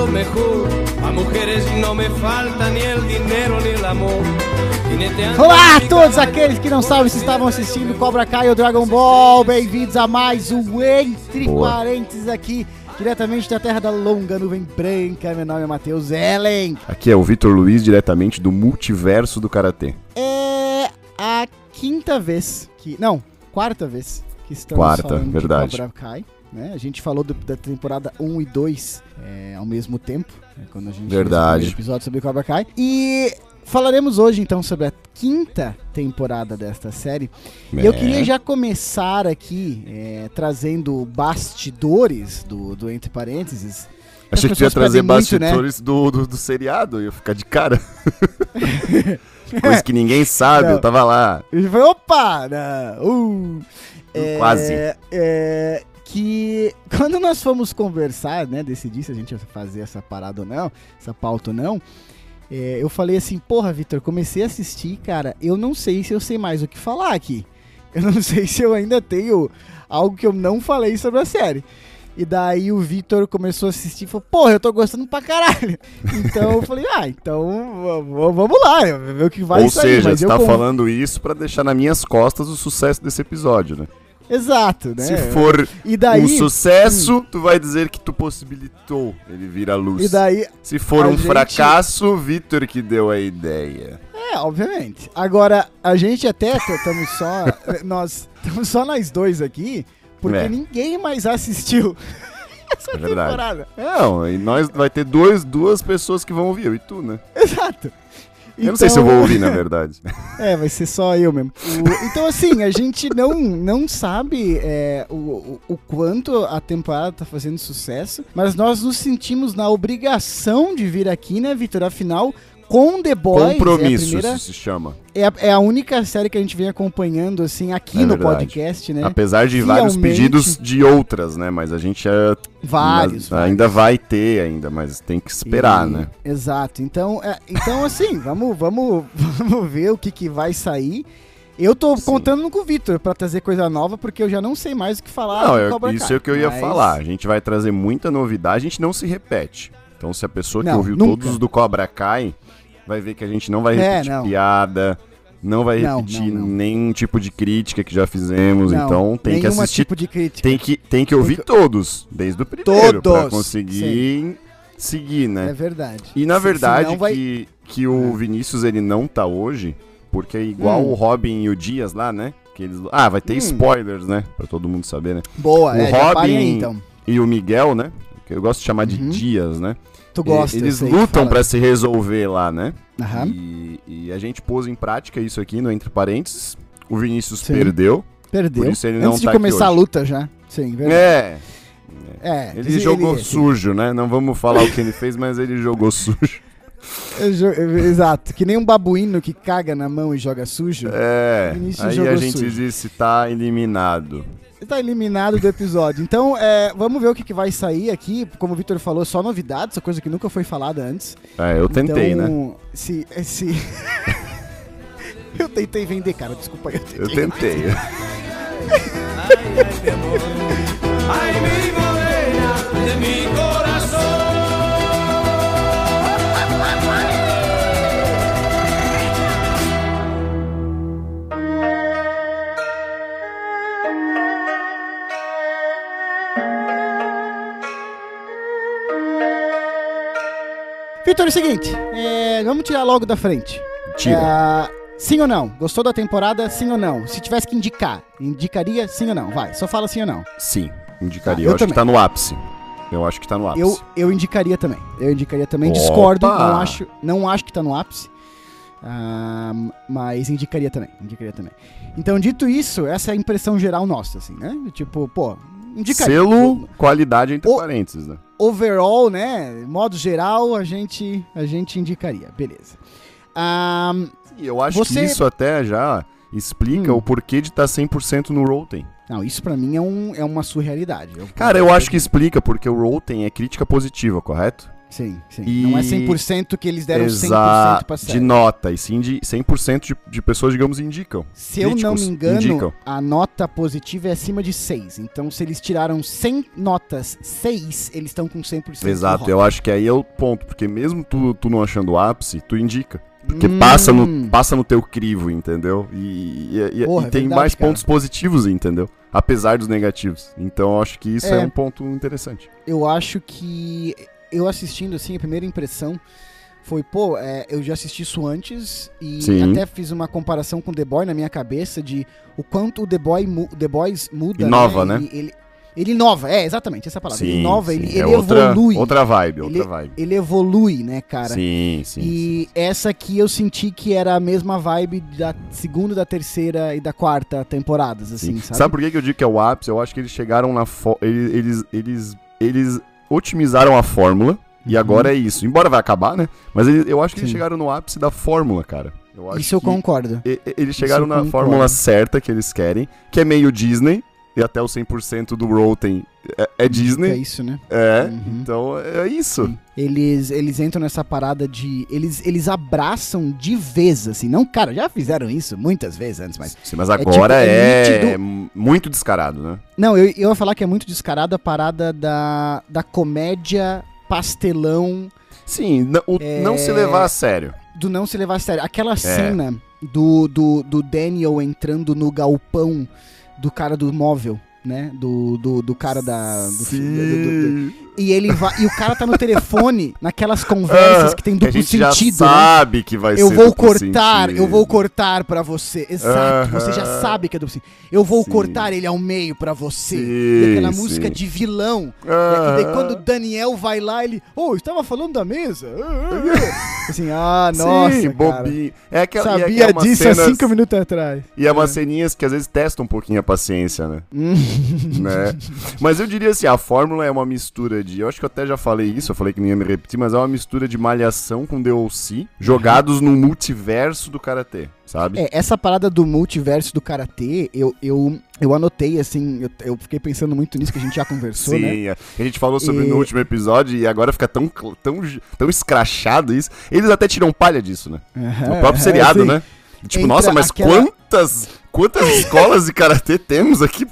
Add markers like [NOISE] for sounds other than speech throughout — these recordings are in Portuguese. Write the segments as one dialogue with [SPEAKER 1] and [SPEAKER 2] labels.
[SPEAKER 1] lo mejor. A mujeres no me falta ni el dinero ni el amor.
[SPEAKER 2] Olá a todos aqueles que não sabem se estavam assistindo Cobra Kai ou Dragon Ball. Bem-vindos a mais um Entre
[SPEAKER 3] Boa.
[SPEAKER 2] Parênteses aqui, diretamente da terra da longa nuvem branca. Meu nome é Matheus Ellen.
[SPEAKER 3] Aqui é o Vitor Luiz, diretamente do multiverso do Karatê.
[SPEAKER 2] É a quinta vez que. Não, quarta vez que estamos
[SPEAKER 3] Quarta,
[SPEAKER 2] falando
[SPEAKER 3] verdade.
[SPEAKER 2] de Cobra Kai. Né? A gente falou do- da temporada 1 e 2 é, ao mesmo tempo, né, quando a gente fez o
[SPEAKER 3] Verdade.
[SPEAKER 2] episódio sobre Cobra Kai. E falaremos hoje então sobre a quinta temporada desta série. E eu
[SPEAKER 3] É.
[SPEAKER 2] queria já começar aqui é, trazendo bastidores do, do Entre Parênteses.
[SPEAKER 3] Achei que tu ia trazer
[SPEAKER 2] pedem muito, né?
[SPEAKER 3] bastidores do, do, do seriado, eu ia ficar de cara. [LAUGHS] Coisa que ninguém sabe,
[SPEAKER 2] Não.
[SPEAKER 3] eu tava lá.
[SPEAKER 2] E foi, opa! Uh, é,
[SPEAKER 3] Quase.
[SPEAKER 2] é, que [LAUGHS] quando nós fomos conversar, né, decidir se a gente ia fazer essa parada ou não, essa pauta ou não, é, eu falei assim, porra, Vitor, comecei a assistir, cara, eu não sei se eu sei mais o que falar aqui. [LAUGHS] Eu não sei se eu ainda tenho algo que eu não falei sobre a série. E daí o Vitor começou a assistir e falou, porra, eu tô gostando pra caralho. [LAUGHS] Então eu falei, ah, então vamos lá, ver o que vai
[SPEAKER 3] Ou
[SPEAKER 2] sair.
[SPEAKER 3] seja,
[SPEAKER 2] mas
[SPEAKER 3] você tá
[SPEAKER 2] con-
[SPEAKER 3] falando isso pra deixar nas minhas costas o sucesso desse episódio, né?
[SPEAKER 2] Exato, né?
[SPEAKER 3] Se for
[SPEAKER 2] daí,
[SPEAKER 3] um sucesso, tu vai dizer que tu possibilitou ele vir à luz.
[SPEAKER 2] e daí,
[SPEAKER 3] Se for um
[SPEAKER 2] gente-
[SPEAKER 3] fracasso, Vitor que deu a ideia.
[SPEAKER 2] é, obviamente. Agora, a gente até estamos só, [LAUGHS] nós estamos só nós dois aqui, porque
[SPEAKER 3] É.
[SPEAKER 2] ninguém mais assistiu [LAUGHS] essa
[SPEAKER 3] É verdade.
[SPEAKER 2] temporada.
[SPEAKER 3] Não, e nós vai ter dois, duas pessoas que vão ouvir, eu e tu, né?
[SPEAKER 2] Exato.
[SPEAKER 3] Eu não sei se eu
[SPEAKER 2] Então-
[SPEAKER 3] vou ouvir, na verdade. [LAUGHS]
[SPEAKER 2] É, vai ser só eu mesmo. O- então, assim, a gente não, não sabe é, o, o, o quanto a temporada tá fazendo sucesso, mas nós nos sentimos na obrigação de vir aqui, né, Vitor? Afinal, com The Boys,
[SPEAKER 3] Compromisso,
[SPEAKER 2] é primeira,
[SPEAKER 3] isso se chama.
[SPEAKER 2] é, a, é a única série que a gente vem acompanhando, assim, aqui
[SPEAKER 3] É
[SPEAKER 2] no
[SPEAKER 3] verdade.
[SPEAKER 2] podcast, né?
[SPEAKER 3] Apesar de vários
[SPEAKER 2] Fielmente.
[SPEAKER 3] pedidos de outras, né? Mas a gente é-
[SPEAKER 2] Vários,
[SPEAKER 3] ainda, ainda vai ter ainda, mas tem que esperar,
[SPEAKER 2] E-
[SPEAKER 3] né?
[SPEAKER 2] Exato. Então, é, então assim, [LAUGHS] vamos, vamos, vamos ver o que, que vai sair. Eu tô
[SPEAKER 3] Sim.
[SPEAKER 2] contando com o Vitor pra trazer coisa nova, porque eu já não sei mais o que falar.
[SPEAKER 3] Não, eu-
[SPEAKER 2] Cobra
[SPEAKER 3] isso é o que eu ia
[SPEAKER 2] mas-
[SPEAKER 3] falar. A gente vai trazer muita novidade, a gente não se repete. Então, se a pessoa que
[SPEAKER 2] Não,
[SPEAKER 3] ouviu
[SPEAKER 2] nunca.
[SPEAKER 3] todos do Cobra Kai, vai ver que a gente não vai
[SPEAKER 2] É,
[SPEAKER 3] repetir
[SPEAKER 2] não.
[SPEAKER 3] piada, não vai repetir
[SPEAKER 2] não, não.
[SPEAKER 3] nenhum tipo de crítica que já fizemos. Então, tem que assistir
[SPEAKER 2] tipo de crítica.
[SPEAKER 3] Tem que, tem que ouvir
[SPEAKER 2] que-
[SPEAKER 3] todos, desde o primeiro, pra
[SPEAKER 2] Todos,
[SPEAKER 3] conseguir seguir, né?
[SPEAKER 2] É verdade.
[SPEAKER 3] E na verdade
[SPEAKER 2] vai-
[SPEAKER 3] que, que o
[SPEAKER 2] É.
[SPEAKER 3] Vinícius ele não tá hoje, porque é igual
[SPEAKER 2] Hum.
[SPEAKER 3] o Robin e o Dias lá, né? Que eles... Ah, vai ter
[SPEAKER 2] Hum.
[SPEAKER 3] spoilers, né? Pra todo mundo saber, né?
[SPEAKER 2] Boa,
[SPEAKER 3] o
[SPEAKER 2] é, aí,
[SPEAKER 3] Robin-
[SPEAKER 2] então.
[SPEAKER 3] E o Miguel, né? Que eu gosto de chamar de
[SPEAKER 2] Uhum.
[SPEAKER 3] Dias, né?
[SPEAKER 2] Tu gosta,
[SPEAKER 3] E- Eles lutam pra se resolver lá, né?
[SPEAKER 2] Aham.
[SPEAKER 3] E, e a gente pôs em prática isso aqui no Entre Parênteses. O Vinícius
[SPEAKER 2] Sim.
[SPEAKER 3] perdeu.
[SPEAKER 2] Perdeu.
[SPEAKER 3] por isso ele
[SPEAKER 2] Antes
[SPEAKER 3] não
[SPEAKER 2] de
[SPEAKER 3] tá
[SPEAKER 2] começar a luta já. Sim, verdade.
[SPEAKER 3] É,
[SPEAKER 2] É.
[SPEAKER 3] ele jogou sujo, né? Não vamos falar o que ele fez, mas ele jogou sujo. [LAUGHS]
[SPEAKER 2] Exato. Que nem um babuíno que caga na mão e joga sujo.
[SPEAKER 3] É, aí a gente
[SPEAKER 2] sujo.
[SPEAKER 3] disse tá eliminado.
[SPEAKER 2] Ele tá eliminado do episódio. Então, é, vamos ver o que, que vai sair aqui. Como o Victor falou, só novidades, essa coisa que nunca foi falada antes.
[SPEAKER 3] É, eu tentei, né?
[SPEAKER 2] então, Se, se... [LAUGHS] eu tentei vender, cara, desculpa aí. Eu
[SPEAKER 3] Eu
[SPEAKER 2] tentei.
[SPEAKER 3] tentei.
[SPEAKER 1] Ay, ay, mi amor. Ay, mi morena de mi corazón.
[SPEAKER 2] Victor, é o seguinte, é, vamos tirar logo da frente.
[SPEAKER 3] Tira.
[SPEAKER 2] É, sim ou não? Gostou da temporada? Sim ou não? Se tivesse que indicar, indicaria sim ou não? Vai, só fala sim ou não.
[SPEAKER 3] Sim, indicaria.
[SPEAKER 2] Ah, eu
[SPEAKER 3] eu acho
[SPEAKER 2] também.
[SPEAKER 3] que tá no ápice. Eu acho que tá no ápice.
[SPEAKER 2] Eu, eu indicaria também. Eu indicaria também.
[SPEAKER 3] Opa!
[SPEAKER 2] Discordo, não acho, não acho que tá no ápice. Ah, mas indicaria também, indicaria também. Então, dito isso, essa é a impressão geral nossa, assim, né? Tipo, pô, indicaria.
[SPEAKER 3] Selo qualidade entre
[SPEAKER 2] O-
[SPEAKER 3] parênteses, né?
[SPEAKER 2] Overall, né? Modo geral, a gente, a gente indicaria, beleza. Ah,
[SPEAKER 3] E eu acho
[SPEAKER 2] Você-
[SPEAKER 3] que isso até já explica
[SPEAKER 2] Hum.
[SPEAKER 3] o porquê de estar 100% no Rotten.
[SPEAKER 2] não, isso pra mim é, um, é uma surrealidade. Eu-
[SPEAKER 3] Cara, eu acho que explica, porque o Rotten é crítica positiva, correto?
[SPEAKER 2] Sim, sim.
[SPEAKER 3] E-
[SPEAKER 2] Não é 100% que eles deram 100%
[SPEAKER 3] Exa-
[SPEAKER 2] pra
[SPEAKER 3] de
[SPEAKER 2] série.
[SPEAKER 3] nota, e sim de 100% de, de pessoas, digamos, indicam.
[SPEAKER 2] Se eu não me engano,
[SPEAKER 3] indicam.
[SPEAKER 2] a nota positiva é acima de 6. Então, se eles tiraram 100 notas, 6, eles estão com 100% do
[SPEAKER 3] Exato, eu acho que aí é o ponto, porque mesmo tu, tu não achando o ápice, tu indica. Porque
[SPEAKER 2] Hum.
[SPEAKER 3] passa, no, passa no teu crivo, entendeu? E, e- e-
[SPEAKER 2] Porra,
[SPEAKER 3] e
[SPEAKER 2] é
[SPEAKER 3] tem
[SPEAKER 2] verdade,
[SPEAKER 3] mais
[SPEAKER 2] cara.
[SPEAKER 3] pontos positivos, entendeu? Apesar dos negativos. Então eu acho que isso é,
[SPEAKER 2] É.
[SPEAKER 3] um ponto interessante.
[SPEAKER 2] Eu acho que eu assistindo assim, a primeira impressão foi, pô, é, eu já assisti isso antes e
[SPEAKER 3] Sim.
[SPEAKER 2] até fiz uma comparação com The Boy na minha cabeça de o quanto o The, Boy The Boys muda.
[SPEAKER 3] Inova, né?
[SPEAKER 2] Ele, ele, ele inova, é, exatamente essa palavra. ele inova, ele,
[SPEAKER 3] sim,
[SPEAKER 2] ele
[SPEAKER 3] é outra,
[SPEAKER 2] evolui.
[SPEAKER 3] Outra vibe, outra
[SPEAKER 2] Ele-
[SPEAKER 3] vibe.
[SPEAKER 2] Ele evolui, né, cara?
[SPEAKER 3] Sim, sim.
[SPEAKER 2] E essa aqui eu senti que era a mesma vibe da segunda, da terceira e da quarta temporadas, assim,
[SPEAKER 3] sim.
[SPEAKER 2] sabe?
[SPEAKER 3] Sabe? por que eu digo que é o ápice? Eu acho que eles chegaram na. Eles, eles, eles, eles otimizaram a fórmula. E
[SPEAKER 2] Uhum.
[SPEAKER 3] agora é isso. Embora vai acabar, né? Mas eles- eu acho que eles
[SPEAKER 2] Sim.
[SPEAKER 3] chegaram no ápice da fórmula, cara. Eu acho
[SPEAKER 2] Isso eu concordo.
[SPEAKER 3] E- e- Eles chegaram
[SPEAKER 2] eu
[SPEAKER 3] na
[SPEAKER 2] concordo.
[SPEAKER 3] fórmula certa que eles querem, que é meio Disney, e até o 100% do Rotten é, é
[SPEAKER 2] É
[SPEAKER 3] Disney.
[SPEAKER 2] isso, né?
[SPEAKER 3] É,
[SPEAKER 2] Uhum.
[SPEAKER 3] então é isso.
[SPEAKER 2] Sim. Eles, eles entram nessa parada de. Eles, eles abraçam de vez, assim. Não, cara, já fizeram isso muitas vezes antes, mas.
[SPEAKER 3] Sim, mas
[SPEAKER 2] é
[SPEAKER 3] agora
[SPEAKER 2] tipo,
[SPEAKER 3] é,
[SPEAKER 2] é
[SPEAKER 3] muito descarado, né?
[SPEAKER 2] Não, eu, eu ia falar que é muito descarado a parada da, da comédia pastelão
[SPEAKER 3] Sim, o
[SPEAKER 2] É.
[SPEAKER 3] não se levar a sério.
[SPEAKER 2] do não se levar a sério. Aquela cena do, do, do Daniel entrando no galpão do cara do móvel, né? Do, do, do cara da. do do- do- e ele vai. E o cara tá no telefone, [LAUGHS] naquelas conversas
[SPEAKER 3] Ah,
[SPEAKER 2] que tem
[SPEAKER 3] que
[SPEAKER 2] duplo
[SPEAKER 3] já
[SPEAKER 2] sentido, né?
[SPEAKER 3] sabe que vai
[SPEAKER 2] Eu
[SPEAKER 3] ser
[SPEAKER 2] vou cortar,
[SPEAKER 3] sentido.
[SPEAKER 2] eu vou cortar pra você. Exato, você já sabe que é duplo sentido. Eu vou
[SPEAKER 3] Sim.
[SPEAKER 2] cortar ele ao meio pra você.
[SPEAKER 3] Sim,
[SPEAKER 2] e aquela
[SPEAKER 3] sim.
[SPEAKER 2] música de vilão. E daí quando o Daniel vai lá, ele. Oh, estava falando da mesa. [LAUGHS] assim, ah, nossa.
[SPEAKER 3] Sim, bobinho. É aquela, é-
[SPEAKER 2] Sabia
[SPEAKER 3] é
[SPEAKER 2] disso há
[SPEAKER 3] cenas-
[SPEAKER 2] cinco minutos atrás.
[SPEAKER 3] E é umas ceninhas que às vezes testam um pouquinho a paciência, né?
[SPEAKER 2] Hum. [LAUGHS]
[SPEAKER 3] né? Mas eu diria assim, a fórmula é uma mistura de. Eu acho que eu até já falei isso, eu falei que não ia me repetir, mas é uma mistura de malhação com DLC jogados no multiverso do karatê, sabe?
[SPEAKER 2] É, essa parada do multiverso do karatê, eu, eu, eu anotei, assim, eu, eu fiquei pensando muito nisso que a gente já conversou,
[SPEAKER 3] Sim,
[SPEAKER 2] né?
[SPEAKER 3] é. a gente falou sobre
[SPEAKER 2] E-
[SPEAKER 3] no último episódio e agora fica tão, tão, tão escrachado isso. Eles até tiram palha disso, né? No próprio seriado,
[SPEAKER 2] sim.
[SPEAKER 3] né? Tipo, nossa, mas
[SPEAKER 2] aquela-
[SPEAKER 3] quantas, quantas [LAUGHS] escolas de karatê temos aqui?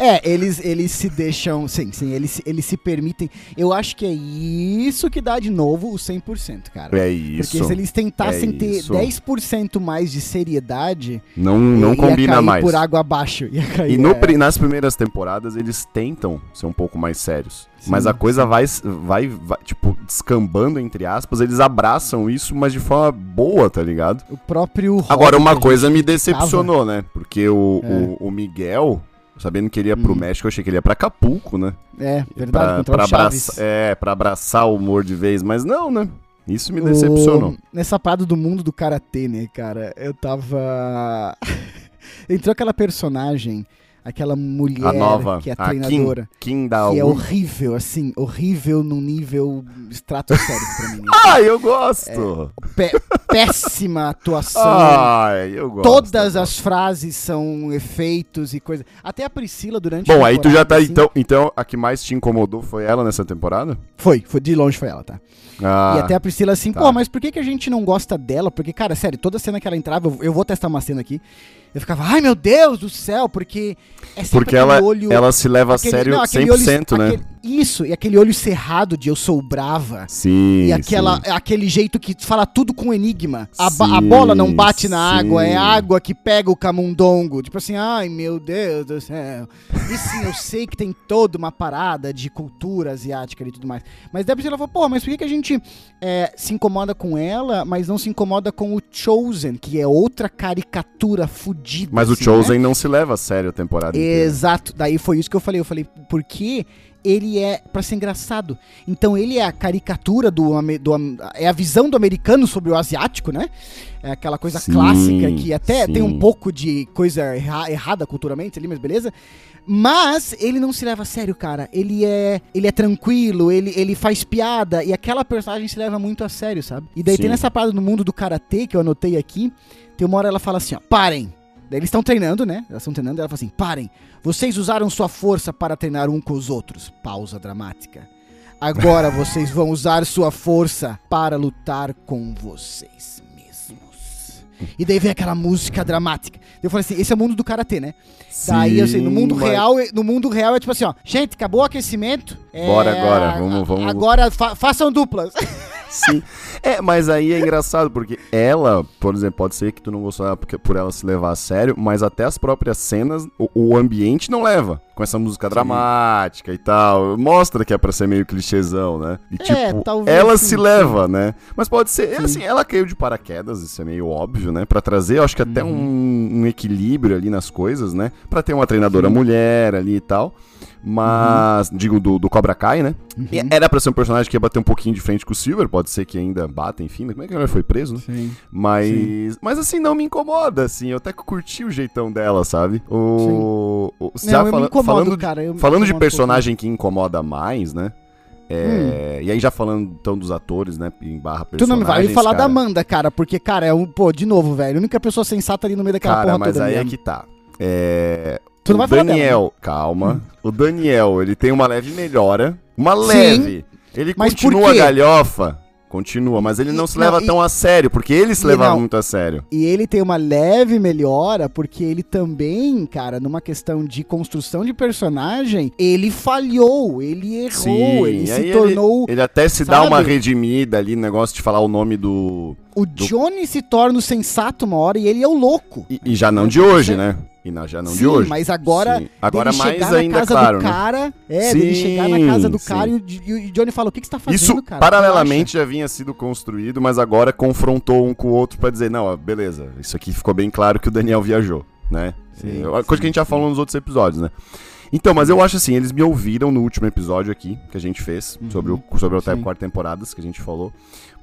[SPEAKER 2] É, eles, eles se deixam. Sim, sim, eles, se- eles se permitem. Eu acho que é isso que dá de novo o 100%, cara.
[SPEAKER 3] É isso.
[SPEAKER 2] Porque se eles tentassem
[SPEAKER 3] É
[SPEAKER 2] ter
[SPEAKER 3] isso.
[SPEAKER 2] 10% mais de seriedade,
[SPEAKER 3] Não, não
[SPEAKER 2] ia
[SPEAKER 3] combina
[SPEAKER 2] cair
[SPEAKER 3] mais.
[SPEAKER 2] por água abaixo. Ia cair,
[SPEAKER 3] E no
[SPEAKER 2] é.
[SPEAKER 3] nas primeiras temporadas eles tentam ser um pouco mais sérios.
[SPEAKER 2] Sim,
[SPEAKER 3] mas a coisa vai, vai, vai, tipo, descambando, entre aspas, eles abraçam isso, mas de forma boa, tá ligado?
[SPEAKER 2] O próprio.
[SPEAKER 3] Agora, uma coisa me decepcionou, né? Porque o,
[SPEAKER 2] É.
[SPEAKER 3] o, o Miguel, sabendo que ele ia pro
[SPEAKER 2] Hum.
[SPEAKER 3] México, eu achei que ele ia pra Acapulco, né?
[SPEAKER 2] É, verdade,
[SPEAKER 3] pra, pra abraçar, é, pra abraçar o humor de vez, mas não, né? Isso me decepcionou.
[SPEAKER 2] O- Nessa parada do mundo do karatê, né, cara? Eu tava. [LAUGHS] Entrou aquela personagem, aquela mulher
[SPEAKER 3] A nova,
[SPEAKER 2] que é a
[SPEAKER 3] a
[SPEAKER 2] treinadora.
[SPEAKER 3] Kim da
[SPEAKER 2] Que é horrível, assim, horrível num nível estratosférico pra mim. [LAUGHS]
[SPEAKER 3] Ai, eu gosto!
[SPEAKER 2] Pé- péssima atuação.
[SPEAKER 3] Ai, eu gosto.
[SPEAKER 2] Todas
[SPEAKER 3] eu
[SPEAKER 2] as frases são efeitos e coisa. Até a Priscila durante
[SPEAKER 3] Bom, aí tu já tá.
[SPEAKER 2] assim,
[SPEAKER 3] Então, então, a que mais te incomodou foi ela nessa temporada?
[SPEAKER 2] Foi, foi de longe foi ela, tá?
[SPEAKER 3] Ah,
[SPEAKER 2] E até a Priscila assim,
[SPEAKER 3] tá.
[SPEAKER 2] pô, mas por que, que a gente não gosta dela? Porque, cara, sério, toda cena que ela entrava, eu, eu vou testar uma cena aqui. Eu ficava, ai meu Deus do céu, porque é
[SPEAKER 3] porque ela,
[SPEAKER 2] olho.
[SPEAKER 3] ela se leva
[SPEAKER 2] aquele-
[SPEAKER 3] a sério
[SPEAKER 2] não,
[SPEAKER 3] 100%,
[SPEAKER 2] aquele olho-
[SPEAKER 3] né?
[SPEAKER 2] aquele- isso, e aquele olho cerrado de eu sou brava.
[SPEAKER 3] Sim.
[SPEAKER 2] E aquela,
[SPEAKER 3] sim.
[SPEAKER 2] aquele jeito que fala tudo com enigma. A, ba- a
[SPEAKER 3] Sim,
[SPEAKER 2] bola não bate na
[SPEAKER 3] sim.
[SPEAKER 2] água, é água que pega o camundongo. Tipo assim, ai meu Deus do céu. E sim, eu sei que tem toda uma parada de cultura asiática e tudo mais. Mas daí a Priscila falou, pô, mas por que, que a gente é, se incomoda com ela, mas não se incomoda com o Chosen, que é outra caricatura fudida.
[SPEAKER 3] Mas o
[SPEAKER 2] assim,
[SPEAKER 3] Chosen
[SPEAKER 2] né?
[SPEAKER 3] não se leva a sério a temporada inteira.
[SPEAKER 2] Exato. Daí foi isso que eu falei. Eu falei, porque ele é pra ser engraçado. Então ele é a caricatura do, do é a visão do americano sobre o asiático, né? É aquela coisa
[SPEAKER 3] Sim,
[SPEAKER 2] clássica que até
[SPEAKER 3] sim.
[SPEAKER 2] tem um pouco de coisa erra- errada culturalmente ali, mas beleza. Mas ele não se leva a sério, cara. Ele é, ele é tranquilo, ele, ele faz piada e aquela personagem se leva muito a sério, sabe? E daí
[SPEAKER 3] Sim.
[SPEAKER 2] tem nessa parada no mundo do karatê que eu anotei aqui, tem uma hora ela fala assim, ó, parem. Daí eles estão treinando, né? Elas estão treinando, e ela fala assim: parem. Vocês usaram sua força para treinar um com os outros. Pausa dramática. Agora vocês vão usar sua força para lutar com vocês mesmos. E daí vem aquela música dramática. Eu falei assim, esse é o mundo do karatê, né? Daí, assim, no mundo
[SPEAKER 3] mas-
[SPEAKER 2] real, no mundo real é tipo assim, ó, gente, acabou o aquecimento. É,
[SPEAKER 3] Bora agora, vamos- vamos-
[SPEAKER 2] Agora fa- façam duplas. [LAUGHS]
[SPEAKER 3] Sim. É, mas aí é engraçado, porque ela, por exemplo, pode ser que tu não gostou porque, por ela se levar a sério, mas até as próprias cenas, o, o ambiente não leva. Com essa música dramática e tal. Mostra que é pra ser meio clichêzão, né? E
[SPEAKER 2] É,
[SPEAKER 3] tipo,
[SPEAKER 2] talvez
[SPEAKER 3] ela
[SPEAKER 2] sim,
[SPEAKER 3] se
[SPEAKER 2] sim.
[SPEAKER 3] leva, né? Mas pode ser,
[SPEAKER 2] Sim.
[SPEAKER 3] assim, ela caiu de paraquedas, isso é meio óbvio, né? Pra trazer, eu acho que até
[SPEAKER 2] Uhum.
[SPEAKER 3] um, um equilíbrio ali nas coisas, né? Pra ter uma treinadora
[SPEAKER 2] Sim.
[SPEAKER 3] mulher ali e tal. Mas, digo, do, do Cobra Kai, né?
[SPEAKER 2] Uhum.
[SPEAKER 3] Era pra ser um personagem que ia bater um pouquinho de frente com o Silver, pode ser que ainda bata, enfim, mas como é que ele foi preso, né?
[SPEAKER 2] Sim.
[SPEAKER 3] Mas, mas assim, não me incomoda, assim, eu até curti o jeitão dela, sabe? O, o
[SPEAKER 2] Não,
[SPEAKER 3] já
[SPEAKER 2] eu me
[SPEAKER 3] fala-
[SPEAKER 2] incomodo,
[SPEAKER 3] falando,
[SPEAKER 2] cara.
[SPEAKER 3] falando de
[SPEAKER 2] um
[SPEAKER 3] personagem que incomoda mais, né? É,
[SPEAKER 2] Hum.
[SPEAKER 3] E aí já falando então dos atores, né? Em barra.
[SPEAKER 2] Tu não me vai falar da
[SPEAKER 3] cara.
[SPEAKER 2] Amanda, cara, porque, cara, é um, pô, de novo, velho, a única pessoa sensata ali no meio daquela
[SPEAKER 3] Cara,
[SPEAKER 2] porra
[SPEAKER 3] mas
[SPEAKER 2] toda
[SPEAKER 3] aí é
[SPEAKER 2] mesmo.
[SPEAKER 3] que tá. É,
[SPEAKER 2] Tu não
[SPEAKER 3] o
[SPEAKER 2] vai falar dela, né?
[SPEAKER 3] Daniel, calma. O Daniel, ele tem uma leve melhora. Uma
[SPEAKER 2] Sim,
[SPEAKER 3] leve. Ele continua galhofa. Continua, mas ele não
[SPEAKER 2] E-
[SPEAKER 3] se
[SPEAKER 2] não,
[SPEAKER 3] leva
[SPEAKER 2] e-
[SPEAKER 3] tão a sério, porque ele se levava
[SPEAKER 2] não.
[SPEAKER 3] muito a sério.
[SPEAKER 2] E ele tem uma leve melhora, porque ele também, cara, numa questão de construção de personagem, ele falhou, ele errou, ele
[SPEAKER 3] e
[SPEAKER 2] se tornou.
[SPEAKER 3] Ele até se dá
[SPEAKER 2] sabe?
[SPEAKER 3] uma redimida ali, negócio de falar o nome do.
[SPEAKER 2] O Johnny se torna o sensato uma hora e ele é o louco.
[SPEAKER 3] E, e já não de hoje, né? E não, já não
[SPEAKER 2] Sim,
[SPEAKER 3] de hoje.
[SPEAKER 2] mas agora.
[SPEAKER 3] Sim. Agora mais ainda,
[SPEAKER 2] na
[SPEAKER 3] claro, né?
[SPEAKER 2] cara. É, dele chegar na casa do
[SPEAKER 3] Sim,
[SPEAKER 2] cara
[SPEAKER 3] sim.
[SPEAKER 2] e o, e o Johnny fala: O que, que você tá fazendo,
[SPEAKER 3] Isso
[SPEAKER 2] cara?
[SPEAKER 3] paralelamente já vinha sido construído, mas agora confrontou um com o outro pra dizer, não, ó, beleza, isso aqui ficou bem claro que o Daniel viajou, né?
[SPEAKER 2] Sim,
[SPEAKER 3] É, coisa
[SPEAKER 2] sim,
[SPEAKER 3] que a gente já
[SPEAKER 2] sim.
[SPEAKER 3] falou nos outros episódios, né? Então, mas eu acho assim, eles me ouviram no último episódio aqui, que a gente fez,
[SPEAKER 2] Uhum,
[SPEAKER 3] sobre o, sobre o
[SPEAKER 2] sim.
[SPEAKER 3] 4 temporadas, que a gente falou,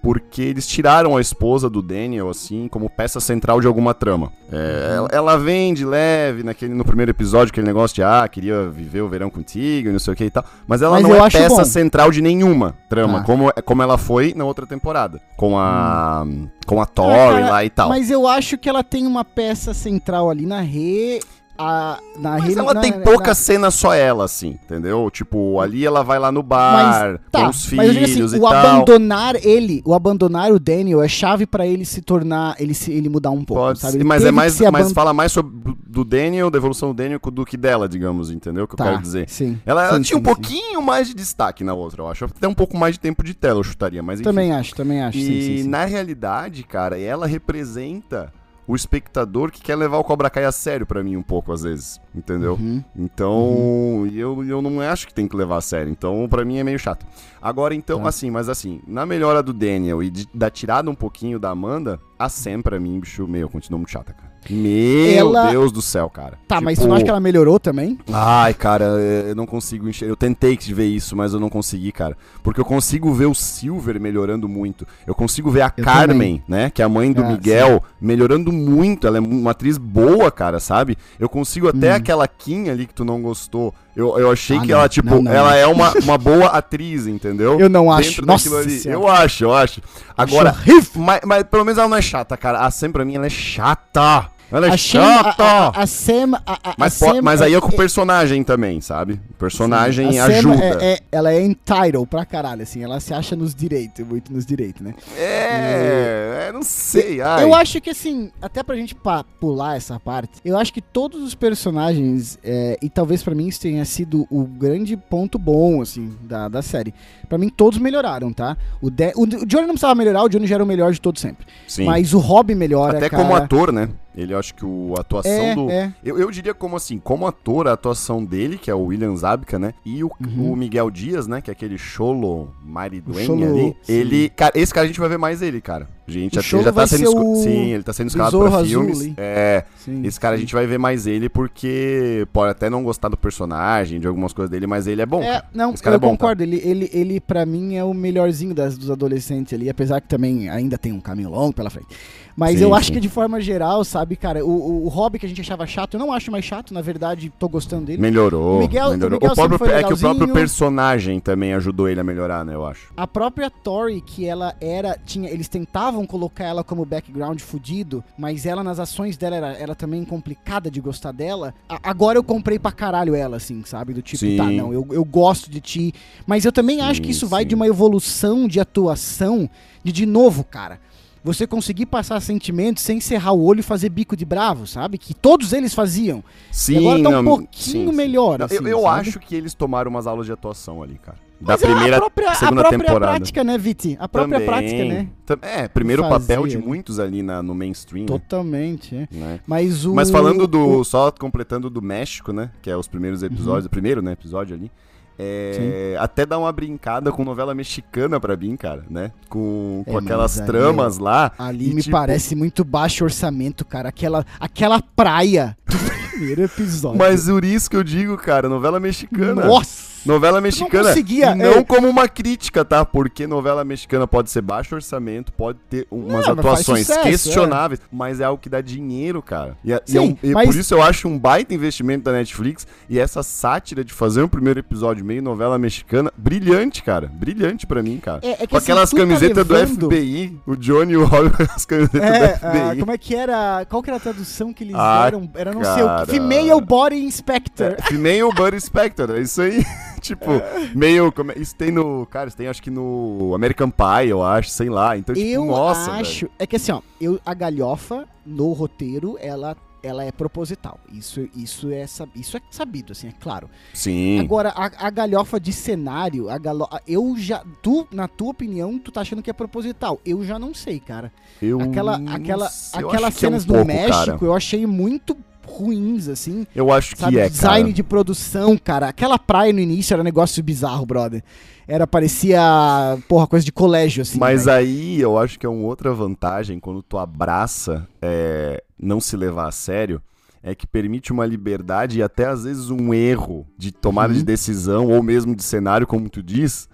[SPEAKER 3] porque eles tiraram a esposa do Daniel, assim, como peça central de alguma trama. É,
[SPEAKER 2] Uhum.
[SPEAKER 3] ela, ela vem de leve naquele, no primeiro episódio, aquele negócio de, ah, queria viver o verão contigo e não sei o que e tal, mas ela
[SPEAKER 2] Mas
[SPEAKER 3] não é peça
[SPEAKER 2] bom.
[SPEAKER 3] central de nenhuma trama,
[SPEAKER 2] Ah.
[SPEAKER 3] como, como ela foi na outra temporada, com a, com a Tori lá e tal.
[SPEAKER 2] Mas eu acho que ela tem uma peça central ali na re. A, na
[SPEAKER 3] Mas ela
[SPEAKER 2] na-
[SPEAKER 3] tem
[SPEAKER 2] na-
[SPEAKER 3] pouca cena só ela, assim, entendeu? Tipo, ali ela vai lá no bar,
[SPEAKER 2] Tá,
[SPEAKER 3] com os
[SPEAKER 2] mas eu digo
[SPEAKER 3] filhos
[SPEAKER 2] assim,
[SPEAKER 3] e
[SPEAKER 2] o
[SPEAKER 3] tal.
[SPEAKER 2] abandonar ele, o abandonar o Daniel é chave pra ele se tornar, ele se ele mudar um pouco,
[SPEAKER 3] Pode
[SPEAKER 2] sabe? Ele
[SPEAKER 3] mas é mais, mas fala mais sobre do Daniel, da evolução do Daniel do que dela, digamos, entendeu? O que eu
[SPEAKER 2] Tá,
[SPEAKER 3] quero dizer.
[SPEAKER 2] Sim.
[SPEAKER 3] Ela, ela
[SPEAKER 2] sim,
[SPEAKER 3] tinha um
[SPEAKER 2] sim, sim.
[SPEAKER 3] pouquinho mais de destaque na outra, eu acho. Até um pouco mais de tempo de tela, eu chutaria, mas enfim.
[SPEAKER 2] Também acho, também acho.
[SPEAKER 3] E
[SPEAKER 2] sim, sim, sim.
[SPEAKER 3] na realidade, cara, ela representa o espectador que quer levar o Cobra Kai a sério pra mim um pouco às vezes, entendeu?
[SPEAKER 2] Uhum.
[SPEAKER 3] Então, e eu, eu não acho que tem que levar a sério. Então, pra mim é meio chato. Agora, então,
[SPEAKER 2] Tá.
[SPEAKER 3] assim, mas assim, na melhora do Daniel e de- da tirada um pouquinho da Amanda, a Sam, pra mim, bicho, meu, continua muito chata, cara. Meu
[SPEAKER 2] Ela-
[SPEAKER 3] Deus do céu, cara.
[SPEAKER 2] Tá, mas
[SPEAKER 3] Tipo,
[SPEAKER 2] tu não acha que ela melhorou também?
[SPEAKER 3] Ai, cara, eu não consigo enxergar. Eu tentei ver isso, mas eu não consegui, cara. Porque eu consigo ver o Silver melhorando muito. Eu consigo ver a
[SPEAKER 2] Eu
[SPEAKER 3] Carmen, né? Que é a mãe do
[SPEAKER 2] Ah,
[SPEAKER 3] Miguel, melhorando muito. Ela é uma atriz boa, cara, sabe? Eu consigo até
[SPEAKER 2] Hum.
[SPEAKER 3] aquela Kim ali que tu não gostou. Eu, eu achei
[SPEAKER 2] Ah,
[SPEAKER 3] que
[SPEAKER 2] não,
[SPEAKER 3] ela, tipo,
[SPEAKER 2] não, não,
[SPEAKER 3] ela é uma, [LAUGHS] uma boa atriz, entendeu?
[SPEAKER 2] Eu não acho.
[SPEAKER 3] Dentro
[SPEAKER 2] Nossa
[SPEAKER 3] daquilo ali.
[SPEAKER 2] Senhora.
[SPEAKER 3] Eu acho, eu acho. Agora,
[SPEAKER 2] Acho
[SPEAKER 3] mas, mas pelo menos ela não é chata, cara. A Sam, pra mim, ela é chata. Ela é chata.
[SPEAKER 2] a, a, a Sam, a,
[SPEAKER 3] Mas,
[SPEAKER 2] Sam
[SPEAKER 3] mas aí é com o
[SPEAKER 2] é-
[SPEAKER 3] personagem também, sabe? O personagem ajuda.
[SPEAKER 2] é- é- ela é entitled pra caralho, assim, ela se acha nos direitos, muito nos direitos, né?
[SPEAKER 3] É, é, não sei. Ai.
[SPEAKER 2] Eu acho que assim, até pra gente pular essa parte, eu acho que todos os personagens, é, e talvez pra mim isso tenha sido o grande ponto bom, assim, da, da série. Pra mim todos melhoraram, tá? O, De- o, o Johnny não precisava melhorar, o Johnny já era o melhor de todos sempre.
[SPEAKER 3] Sim.
[SPEAKER 2] Mas o Rob melhora,
[SPEAKER 3] Até
[SPEAKER 2] cara.
[SPEAKER 3] como ator, né? Ele, acho que o, a atuação
[SPEAKER 2] É,
[SPEAKER 3] do.
[SPEAKER 2] é.
[SPEAKER 3] Eu, eu diria como assim, como ator, a atuação dele, que é o William Zabka, né? E o,
[SPEAKER 2] Uhum.
[SPEAKER 3] o Miguel Dias, né? Que é aquele cholo mariduenha
[SPEAKER 2] Cholo,
[SPEAKER 3] ali.
[SPEAKER 2] sim.
[SPEAKER 3] Ele. Cara, esse cara a gente vai ver mais ele, cara. Gente, até
[SPEAKER 2] Cholo
[SPEAKER 3] já tá sendo esco-
[SPEAKER 2] o
[SPEAKER 3] Sim, ele tá sendo escalado pra
[SPEAKER 2] Azul
[SPEAKER 3] filmes.
[SPEAKER 2] ali.
[SPEAKER 3] É.
[SPEAKER 2] Sim,
[SPEAKER 3] Esse cara a
[SPEAKER 2] sim.
[SPEAKER 3] gente vai ver mais ele porque pode até não gostar do personagem, de algumas coisas dele, mas ele é bom.
[SPEAKER 2] É,
[SPEAKER 3] cara.
[SPEAKER 2] não,
[SPEAKER 3] Esse cara
[SPEAKER 2] eu
[SPEAKER 3] é bom,
[SPEAKER 2] concordo. Ele, ele, ele, pra mim, é o melhorzinho das, dos adolescentes ali, apesar que também ainda tem um caminho longo pela frente. Mas
[SPEAKER 3] Sim,
[SPEAKER 2] eu acho
[SPEAKER 3] sim.
[SPEAKER 2] que de forma geral, sabe, cara, o, o, o hobby que a gente achava chato, eu não acho mais chato, na verdade, tô gostando dele.
[SPEAKER 3] Melhorou.
[SPEAKER 2] O Miguel-
[SPEAKER 3] melhorou.
[SPEAKER 2] o Miguel
[SPEAKER 3] próprio,
[SPEAKER 2] sempre foi
[SPEAKER 3] é que o próprio personagem também ajudou ele a melhorar, né, eu acho.
[SPEAKER 2] A própria Tori, que ela era. tinha Eles tentavam colocar ela como background fudido, mas ela nas ações dela era, era também complicada de gostar dela. A- agora eu comprei pra caralho ela, assim, sabe? Do tipo,
[SPEAKER 3] Sim.
[SPEAKER 2] tá, não, eu, eu gosto de ti. Mas eu também acho que isso vai de uma evolução de atuação, de de novo, cara. Você conseguir passar sentimentos sem cerrar o olho e fazer bico de bravo, sabe? Que todos eles faziam.
[SPEAKER 3] Sim,
[SPEAKER 2] e agora tá um
[SPEAKER 3] não,
[SPEAKER 2] pouquinho
[SPEAKER 3] sim, sim.
[SPEAKER 2] melhor.
[SPEAKER 3] Não,
[SPEAKER 2] assim,
[SPEAKER 3] eu eu acho que eles tomaram umas aulas de atuação ali, cara. Da
[SPEAKER 2] Mas é
[SPEAKER 3] primeira
[SPEAKER 2] a própria, a
[SPEAKER 3] segunda
[SPEAKER 2] própria
[SPEAKER 3] temporada.
[SPEAKER 2] prática, né, Viti? A própria
[SPEAKER 3] Também.
[SPEAKER 2] prática, né?
[SPEAKER 3] É, primeiro
[SPEAKER 2] Fazia,
[SPEAKER 3] papel de muitos ali na, no mainstream. né?
[SPEAKER 2] Totalmente, é.
[SPEAKER 3] né?
[SPEAKER 2] Mas o.
[SPEAKER 3] Mas falando do.
[SPEAKER 2] o-
[SPEAKER 3] Só completando do México, né? Que é os primeiros
[SPEAKER 2] Uhum.
[SPEAKER 3] episódios. O primeiro, né? Episódio ali. É, até dá uma brincada com novela mexicana pra mim, cara, né? Com,
[SPEAKER 2] É,
[SPEAKER 3] com aquelas
[SPEAKER 2] mas aí
[SPEAKER 3] tramas lá.
[SPEAKER 2] Ali
[SPEAKER 3] e,
[SPEAKER 2] me
[SPEAKER 3] tipo,
[SPEAKER 2] parece muito baixo orçamento, cara. Aquela, aquela praia [LAUGHS] primeiro episódio.
[SPEAKER 3] Mas por isso que eu digo, cara, novela mexicana.
[SPEAKER 2] Nossa!
[SPEAKER 3] Novela mexicana.
[SPEAKER 2] conseguia,
[SPEAKER 3] e não
[SPEAKER 2] é.
[SPEAKER 3] como uma crítica, tá? Porque novela mexicana pode ser baixo orçamento, pode ter umas
[SPEAKER 2] Não,
[SPEAKER 3] atuações
[SPEAKER 2] sucesso,
[SPEAKER 3] questionáveis, mas é algo que dá dinheiro, cara. E, é- e é
[SPEAKER 2] Sim,
[SPEAKER 3] um- e
[SPEAKER 2] mas-
[SPEAKER 3] por isso eu acho um baita investimento da Netflix e essa sátira de fazer um primeiro episódio meio novela mexicana, brilhante, cara. Brilhante pra mim, cara.
[SPEAKER 2] É, é
[SPEAKER 3] Com
[SPEAKER 2] assim,
[SPEAKER 3] aquelas
[SPEAKER 2] tu tá
[SPEAKER 3] camisetas
[SPEAKER 2] levando-
[SPEAKER 3] do FBI, o Johnny e o com [LAUGHS] as camisetas do
[SPEAKER 2] É,
[SPEAKER 3] FBI.
[SPEAKER 2] ah, como é que era? Qual que era a tradução que eles
[SPEAKER 3] Ah,
[SPEAKER 2] deram? Era não sei o
[SPEAKER 3] cara.
[SPEAKER 2] Female Body Inspector.
[SPEAKER 3] Female Buddy Spector, é isso aí. [LAUGHS] tipo, meio. como é- Isso tem no. Cara, isso tem acho que no American Pie, eu acho, sei lá. Então, tipo,
[SPEAKER 2] eu
[SPEAKER 3] nossa.
[SPEAKER 2] acho. É que assim, ó, eu, a galhofa no roteiro, ela. Ela é proposital. Isso, isso, é, isso é sabido, assim, é claro.
[SPEAKER 3] velho. Sim.
[SPEAKER 2] Agora, a, a galhofa de cenário, a galo... eu já. Tu, na tua opinião, tu tá achando que é proposital. Eu já não sei, cara.
[SPEAKER 3] eu
[SPEAKER 2] Aquela,
[SPEAKER 3] não
[SPEAKER 2] aquela,
[SPEAKER 3] sei, eu
[SPEAKER 2] aquelas
[SPEAKER 3] que é um
[SPEAKER 2] cenas
[SPEAKER 3] pouco,
[SPEAKER 2] do México,
[SPEAKER 3] cara.
[SPEAKER 2] eu achei muito ruins, assim.
[SPEAKER 3] Eu acho
[SPEAKER 2] Sabe,
[SPEAKER 3] que é,
[SPEAKER 2] design
[SPEAKER 3] cara.
[SPEAKER 2] de produção, cara. Aquela praia no início era um negócio bizarro, brother. Era, parecia, porra, coisa de colégio, assim.
[SPEAKER 3] Mas aí eu acho que é uma outra vantagem quando tu abraça é, não se levar a sério. É que permite uma liberdade e até às vezes um erro de tomada
[SPEAKER 2] Uhum.
[SPEAKER 3] de decisão ou mesmo de cenário, como tu diz.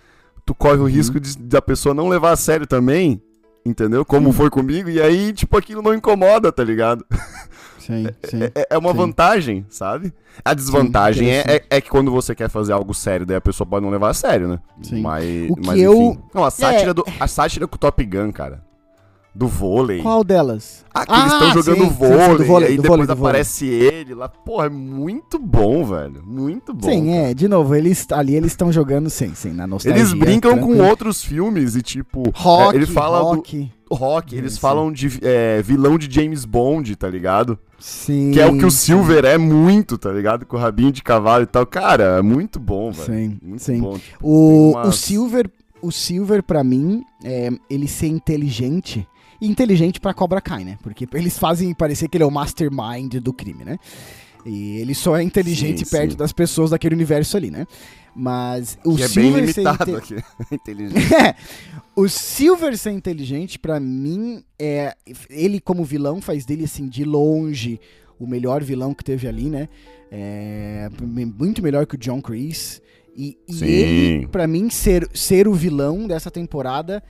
[SPEAKER 3] Tu corre
[SPEAKER 2] Uhum.
[SPEAKER 3] o risco de, da pessoa não levar a sério também, entendeu? Como foi comigo, e aí, tipo, aquilo não incomoda, tá ligado? [LAUGHS]
[SPEAKER 2] Sim, sim.
[SPEAKER 3] É, é uma
[SPEAKER 2] Sim.
[SPEAKER 3] vantagem, sabe? A desvantagem é,
[SPEAKER 2] interessante.
[SPEAKER 3] é, é que quando você quer fazer algo sério, daí a pessoa pode não levar a sério, né?
[SPEAKER 2] Sim.
[SPEAKER 3] Mas,
[SPEAKER 2] O que
[SPEAKER 3] mas
[SPEAKER 2] eu-
[SPEAKER 3] enfim. Não, a sátira,
[SPEAKER 2] É.
[SPEAKER 3] do, a sátira com o Top Gun, cara. Do vôlei.
[SPEAKER 2] Qual delas?
[SPEAKER 3] Ah, que eles estão
[SPEAKER 2] Ah,
[SPEAKER 3] jogando
[SPEAKER 2] sim, sim, sim,
[SPEAKER 3] vôlei,
[SPEAKER 2] do vôlei,
[SPEAKER 3] aí
[SPEAKER 2] do
[SPEAKER 3] depois
[SPEAKER 2] vôlei, do vôlei.
[SPEAKER 3] aparece ele lá. Porra, é muito bom, velho. Muito bom.
[SPEAKER 2] sim,
[SPEAKER 3] cara.
[SPEAKER 2] é, de novo, eles ali eles estão jogando, sim, sim, na nostalgia.
[SPEAKER 3] Eles brincam com
[SPEAKER 2] tranquilo.
[SPEAKER 3] outros filmes e tipo.
[SPEAKER 2] Rock,
[SPEAKER 3] é, ele fala
[SPEAKER 2] rock.
[SPEAKER 3] do rock, eles
[SPEAKER 2] Sim.
[SPEAKER 3] falam de é, vilão de James Bond, tá ligado?
[SPEAKER 2] Sim.
[SPEAKER 3] Que é o que o Silver é muito, tá ligado? Com o rabinho de cavalo e tal. Cara, é muito bom, velho.
[SPEAKER 2] Sim,
[SPEAKER 3] Muito
[SPEAKER 2] sim.
[SPEAKER 3] bom. Tipo,
[SPEAKER 2] O, o Silver, o Silver para mim, é, ele ser inteligente, e inteligente pra Cobra Kai, né? Porque eles fazem parecer que ele é o mastermind do crime, né? E ele só é inteligente
[SPEAKER 3] Sim,
[SPEAKER 2] perto
[SPEAKER 3] sim.
[SPEAKER 2] das pessoas daquele universo ali, né? Mas o
[SPEAKER 3] Que é bem
[SPEAKER 2] Silver ser
[SPEAKER 3] limitado
[SPEAKER 2] inte-
[SPEAKER 3] aqui. [LAUGHS] Inteligente.
[SPEAKER 2] É, [LAUGHS] o Silver ser inteligente, pra mim, é. Ele, como vilão, faz dele, assim, de longe, o melhor vilão que teve ali, né? É, muito melhor que o John Kreese. E, e ele, pra mim, ser, ser o vilão dessa temporada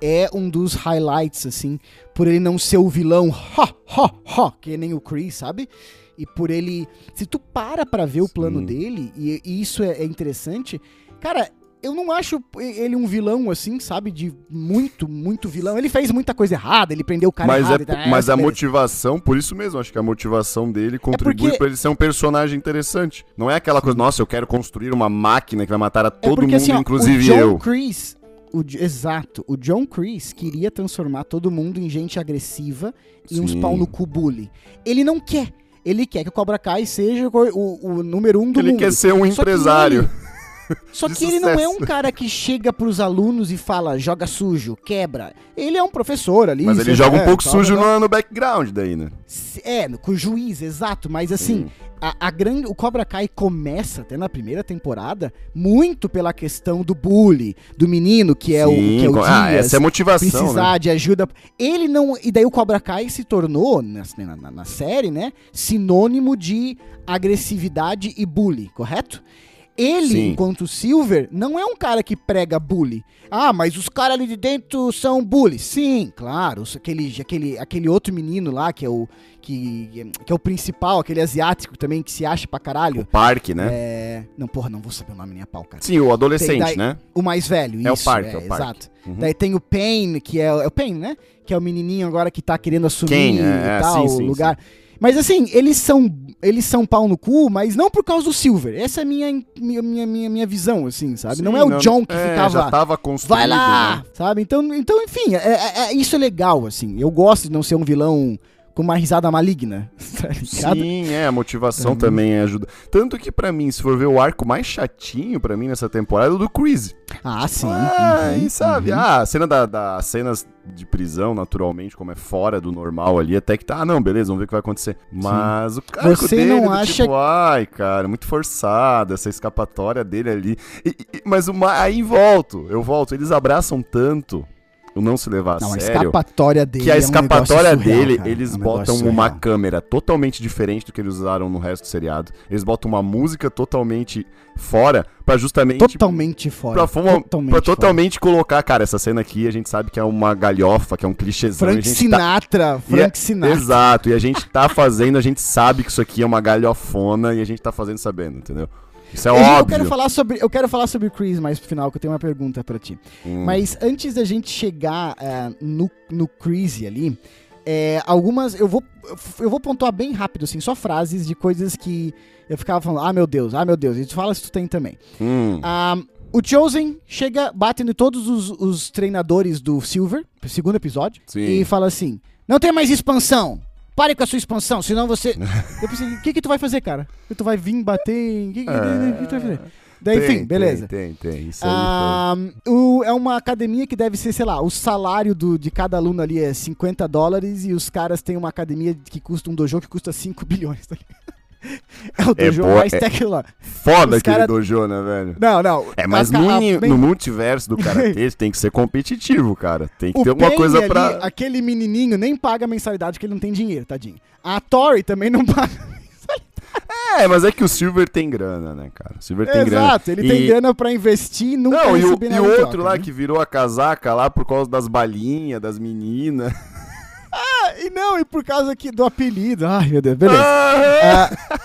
[SPEAKER 2] é um dos highlights, assim, por ele não ser o vilão, ha, ha, ha, que nem o Chris, sabe? E por ele. Se tu para pra ver o plano
[SPEAKER 3] Sim.
[SPEAKER 2] dele, e, e isso é, é interessante, cara, eu não acho ele um vilão, assim, sabe? De muito, muito vilão. Ele fez muita coisa errada, ele prendeu o cara
[SPEAKER 3] Mas,
[SPEAKER 2] errado.
[SPEAKER 3] é, mas a
[SPEAKER 2] beleza.
[SPEAKER 3] motivação, por isso mesmo, acho que a motivação dele contribui
[SPEAKER 2] porque-
[SPEAKER 3] pra ele ser um personagem interessante. Não é aquela coisa, nossa, eu quero construir uma máquina que vai matar a
[SPEAKER 2] É
[SPEAKER 3] todo
[SPEAKER 2] porque,
[SPEAKER 3] mundo,
[SPEAKER 2] assim, ó,
[SPEAKER 3] inclusive
[SPEAKER 2] o John
[SPEAKER 3] eu.
[SPEAKER 2] Kreese, o exato, o John Kreese queria transformar todo mundo em gente agressiva e uns
[SPEAKER 3] Sim.
[SPEAKER 2] pau no cu bully. Ele não quer. Ele quer que o Cobra Kai seja o, o- número um do
[SPEAKER 3] Ele
[SPEAKER 2] mundo.
[SPEAKER 3] quer ser um
[SPEAKER 2] Só
[SPEAKER 3] empresário. [LAUGHS]
[SPEAKER 2] Só que ele não é um
[SPEAKER 3] sucesso.
[SPEAKER 2] cara que chega pros alunos e fala, joga sujo, quebra. Ele é um professor ali.
[SPEAKER 3] Mas ele joga
[SPEAKER 2] lá,
[SPEAKER 3] um pouco sujo no, no background daí, né?
[SPEAKER 2] É, com o juiz, exato. Mas assim,
[SPEAKER 3] Sim.
[SPEAKER 2] a, a grande, o Cobra Kai começa, até na primeira temporada, muito pela questão do bully, do menino que é o,
[SPEAKER 3] Sim,
[SPEAKER 2] que é o
[SPEAKER 3] com- ah,
[SPEAKER 2] Dias,
[SPEAKER 3] essa é a motivação,
[SPEAKER 2] precisar
[SPEAKER 3] né?
[SPEAKER 2] de ajuda. Ele não. E daí o Cobra Kai se tornou, na, na, na série, né? Sinônimo de agressividade e bully, correto? Ele,
[SPEAKER 3] Sim.
[SPEAKER 2] enquanto Silver, não é um cara que prega bully. Ah, mas os caras ali de dentro são bully. Sim, claro. Aquele, aquele, aquele outro menino lá, que é o. Que, que é o principal, aquele asiático também, que se acha pra
[SPEAKER 3] O
[SPEAKER 2] caralho.
[SPEAKER 3] parque, né?
[SPEAKER 2] É. Não, porra, não vou saber o nome nem a pau, cara.
[SPEAKER 3] Sim, o adolescente,
[SPEAKER 2] daí-
[SPEAKER 3] né?
[SPEAKER 2] O mais velho,
[SPEAKER 3] É o
[SPEAKER 2] isso,
[SPEAKER 3] Park, é o Park.
[SPEAKER 2] Exato.
[SPEAKER 3] Uhum.
[SPEAKER 2] Daí tem o Pain, que é, é o Pain, né? Que é o menininho agora que tá querendo assumir
[SPEAKER 3] Kane, é,
[SPEAKER 2] e
[SPEAKER 3] é,
[SPEAKER 2] tal,
[SPEAKER 3] sim, sim,
[SPEAKER 2] o lugar. Mas assim, eles são eles são pau no cu, mas não por causa do Silver. Essa é a minha, minha, minha, minha, visão, assim, sabe?
[SPEAKER 3] Sim,
[SPEAKER 2] não é o John que
[SPEAKER 3] é,
[SPEAKER 2] ficava...
[SPEAKER 3] Já tava construído,
[SPEAKER 2] Vai lá,
[SPEAKER 3] né?
[SPEAKER 2] sabe? Então, então enfim, é, é- é- isso é legal, assim. Eu gosto de não ser um vilão com uma risada maligna, [LAUGHS] tá?
[SPEAKER 3] Sim, é, a motivação
[SPEAKER 2] Uhum.
[SPEAKER 3] também ajuda. Tanto que pra mim, se for ver o arco mais chatinho pra mim nessa temporada é o do Chris.
[SPEAKER 2] Ah, sim.
[SPEAKER 3] Ah,
[SPEAKER 2] uhum,
[SPEAKER 3] e sabe?
[SPEAKER 2] uhum.
[SPEAKER 3] Ah, a cena da, das cenas de prisão, naturalmente, como é fora do normal ali, até que tá, ah, não, beleza, vamos ver o que vai acontecer. Mas o cara
[SPEAKER 2] Você
[SPEAKER 3] dele,
[SPEAKER 2] não acha
[SPEAKER 3] tipo, ai, cara, muito forçado essa escapatória dele ali. E- e- mas uma, aí volto, eu volto, eles abraçam tanto o não se levar a
[SPEAKER 2] Não, a
[SPEAKER 3] sério.
[SPEAKER 2] escapatória dele
[SPEAKER 3] Que a
[SPEAKER 2] é um
[SPEAKER 3] escapatória
[SPEAKER 2] negócio surreal,
[SPEAKER 3] dele,
[SPEAKER 2] cara.
[SPEAKER 3] eles
[SPEAKER 2] É um
[SPEAKER 3] botam uma
[SPEAKER 2] surreal.
[SPEAKER 3] câmera totalmente diferente do que eles usaram no resto do seriado. Eles botam uma música totalmente fora pra justamente
[SPEAKER 2] Totalmente fora.
[SPEAKER 3] pra, fuma-
[SPEAKER 2] totalmente
[SPEAKER 3] pra
[SPEAKER 2] fora.
[SPEAKER 3] totalmente colocar, cara, essa cena aqui a gente sabe que é uma galhofa, que é um clichêzão. a
[SPEAKER 2] Frank
[SPEAKER 3] tá-
[SPEAKER 2] Sinatra,
[SPEAKER 3] é-
[SPEAKER 2] Frank Sinatra.
[SPEAKER 3] Exato, e a gente tá fazendo, a gente sabe que isso aqui é uma galhofona e a gente tá fazendo sabendo, entendeu? Isso é
[SPEAKER 2] eu,
[SPEAKER 3] óbvio.
[SPEAKER 2] eu quero falar sobre, eu quero falar sobre o Chris mais pro final, que eu tenho uma pergunta pra ti.
[SPEAKER 3] Hum.
[SPEAKER 2] Mas antes da gente chegar é, no, no Chris ali, é, algumas. Eu vou, eu vou pontuar bem rápido, assim, só frases de coisas que eu ficava falando, ah meu Deus, ah meu Deus, e tu fala se tu tem também.
[SPEAKER 3] Hum.
[SPEAKER 2] Ah, o Chosen chega, bate em todos os, os treinadores do Silver, segundo episódio,
[SPEAKER 3] Sim.
[SPEAKER 2] e fala assim: não tem mais expansão. Pare com a sua expansão, senão você. [LAUGHS] eu pensei, o que, que tu vai fazer, cara? Tu vai vir bater em. O que, que, que tu vai fazer? Daí,
[SPEAKER 3] Tem,
[SPEAKER 2] enfim, beleza.
[SPEAKER 3] Tem, tem, tem. Isso aí
[SPEAKER 2] Ah, o- é uma academia que deve ser, sei lá, o salário do, de cada aluno ali é 50 dólares e os caras têm uma academia que custa um dojo que custa 5 [LAUGHS] bilhões. tá ligado? É o
[SPEAKER 3] É
[SPEAKER 2] dojo
[SPEAKER 3] boa-
[SPEAKER 2] mais
[SPEAKER 3] é-
[SPEAKER 2] lá.
[SPEAKER 3] Foda
[SPEAKER 2] os
[SPEAKER 3] aquele
[SPEAKER 2] cara-
[SPEAKER 3] dojo, né, velho?
[SPEAKER 2] Não, não.
[SPEAKER 3] É, mas no,
[SPEAKER 2] a-
[SPEAKER 3] no multiverso do Karatê [LAUGHS] tem que ser competitivo, cara. Tem que
[SPEAKER 2] o
[SPEAKER 3] ter alguma coisa
[SPEAKER 2] ali,
[SPEAKER 3] pra.
[SPEAKER 2] Aquele menininho nem paga a mensalidade que ele não tem dinheiro, tadinho. A Tori também não [LAUGHS] paga.
[SPEAKER 3] É, mas é que o Silver tem grana, né, cara? O Silver tem grana.
[SPEAKER 2] Exato, ele tem
[SPEAKER 3] E-
[SPEAKER 2] grana pra investir e nunca
[SPEAKER 3] Não, e o, e outro
[SPEAKER 2] troca,
[SPEAKER 3] lá
[SPEAKER 2] né?
[SPEAKER 3] que virou a casaca lá por causa das balinhas, das meninas.
[SPEAKER 2] E não, e por causa aqui do apelido. Ai, meu Deus, beleza.
[SPEAKER 3] Ah,
[SPEAKER 2] Ah,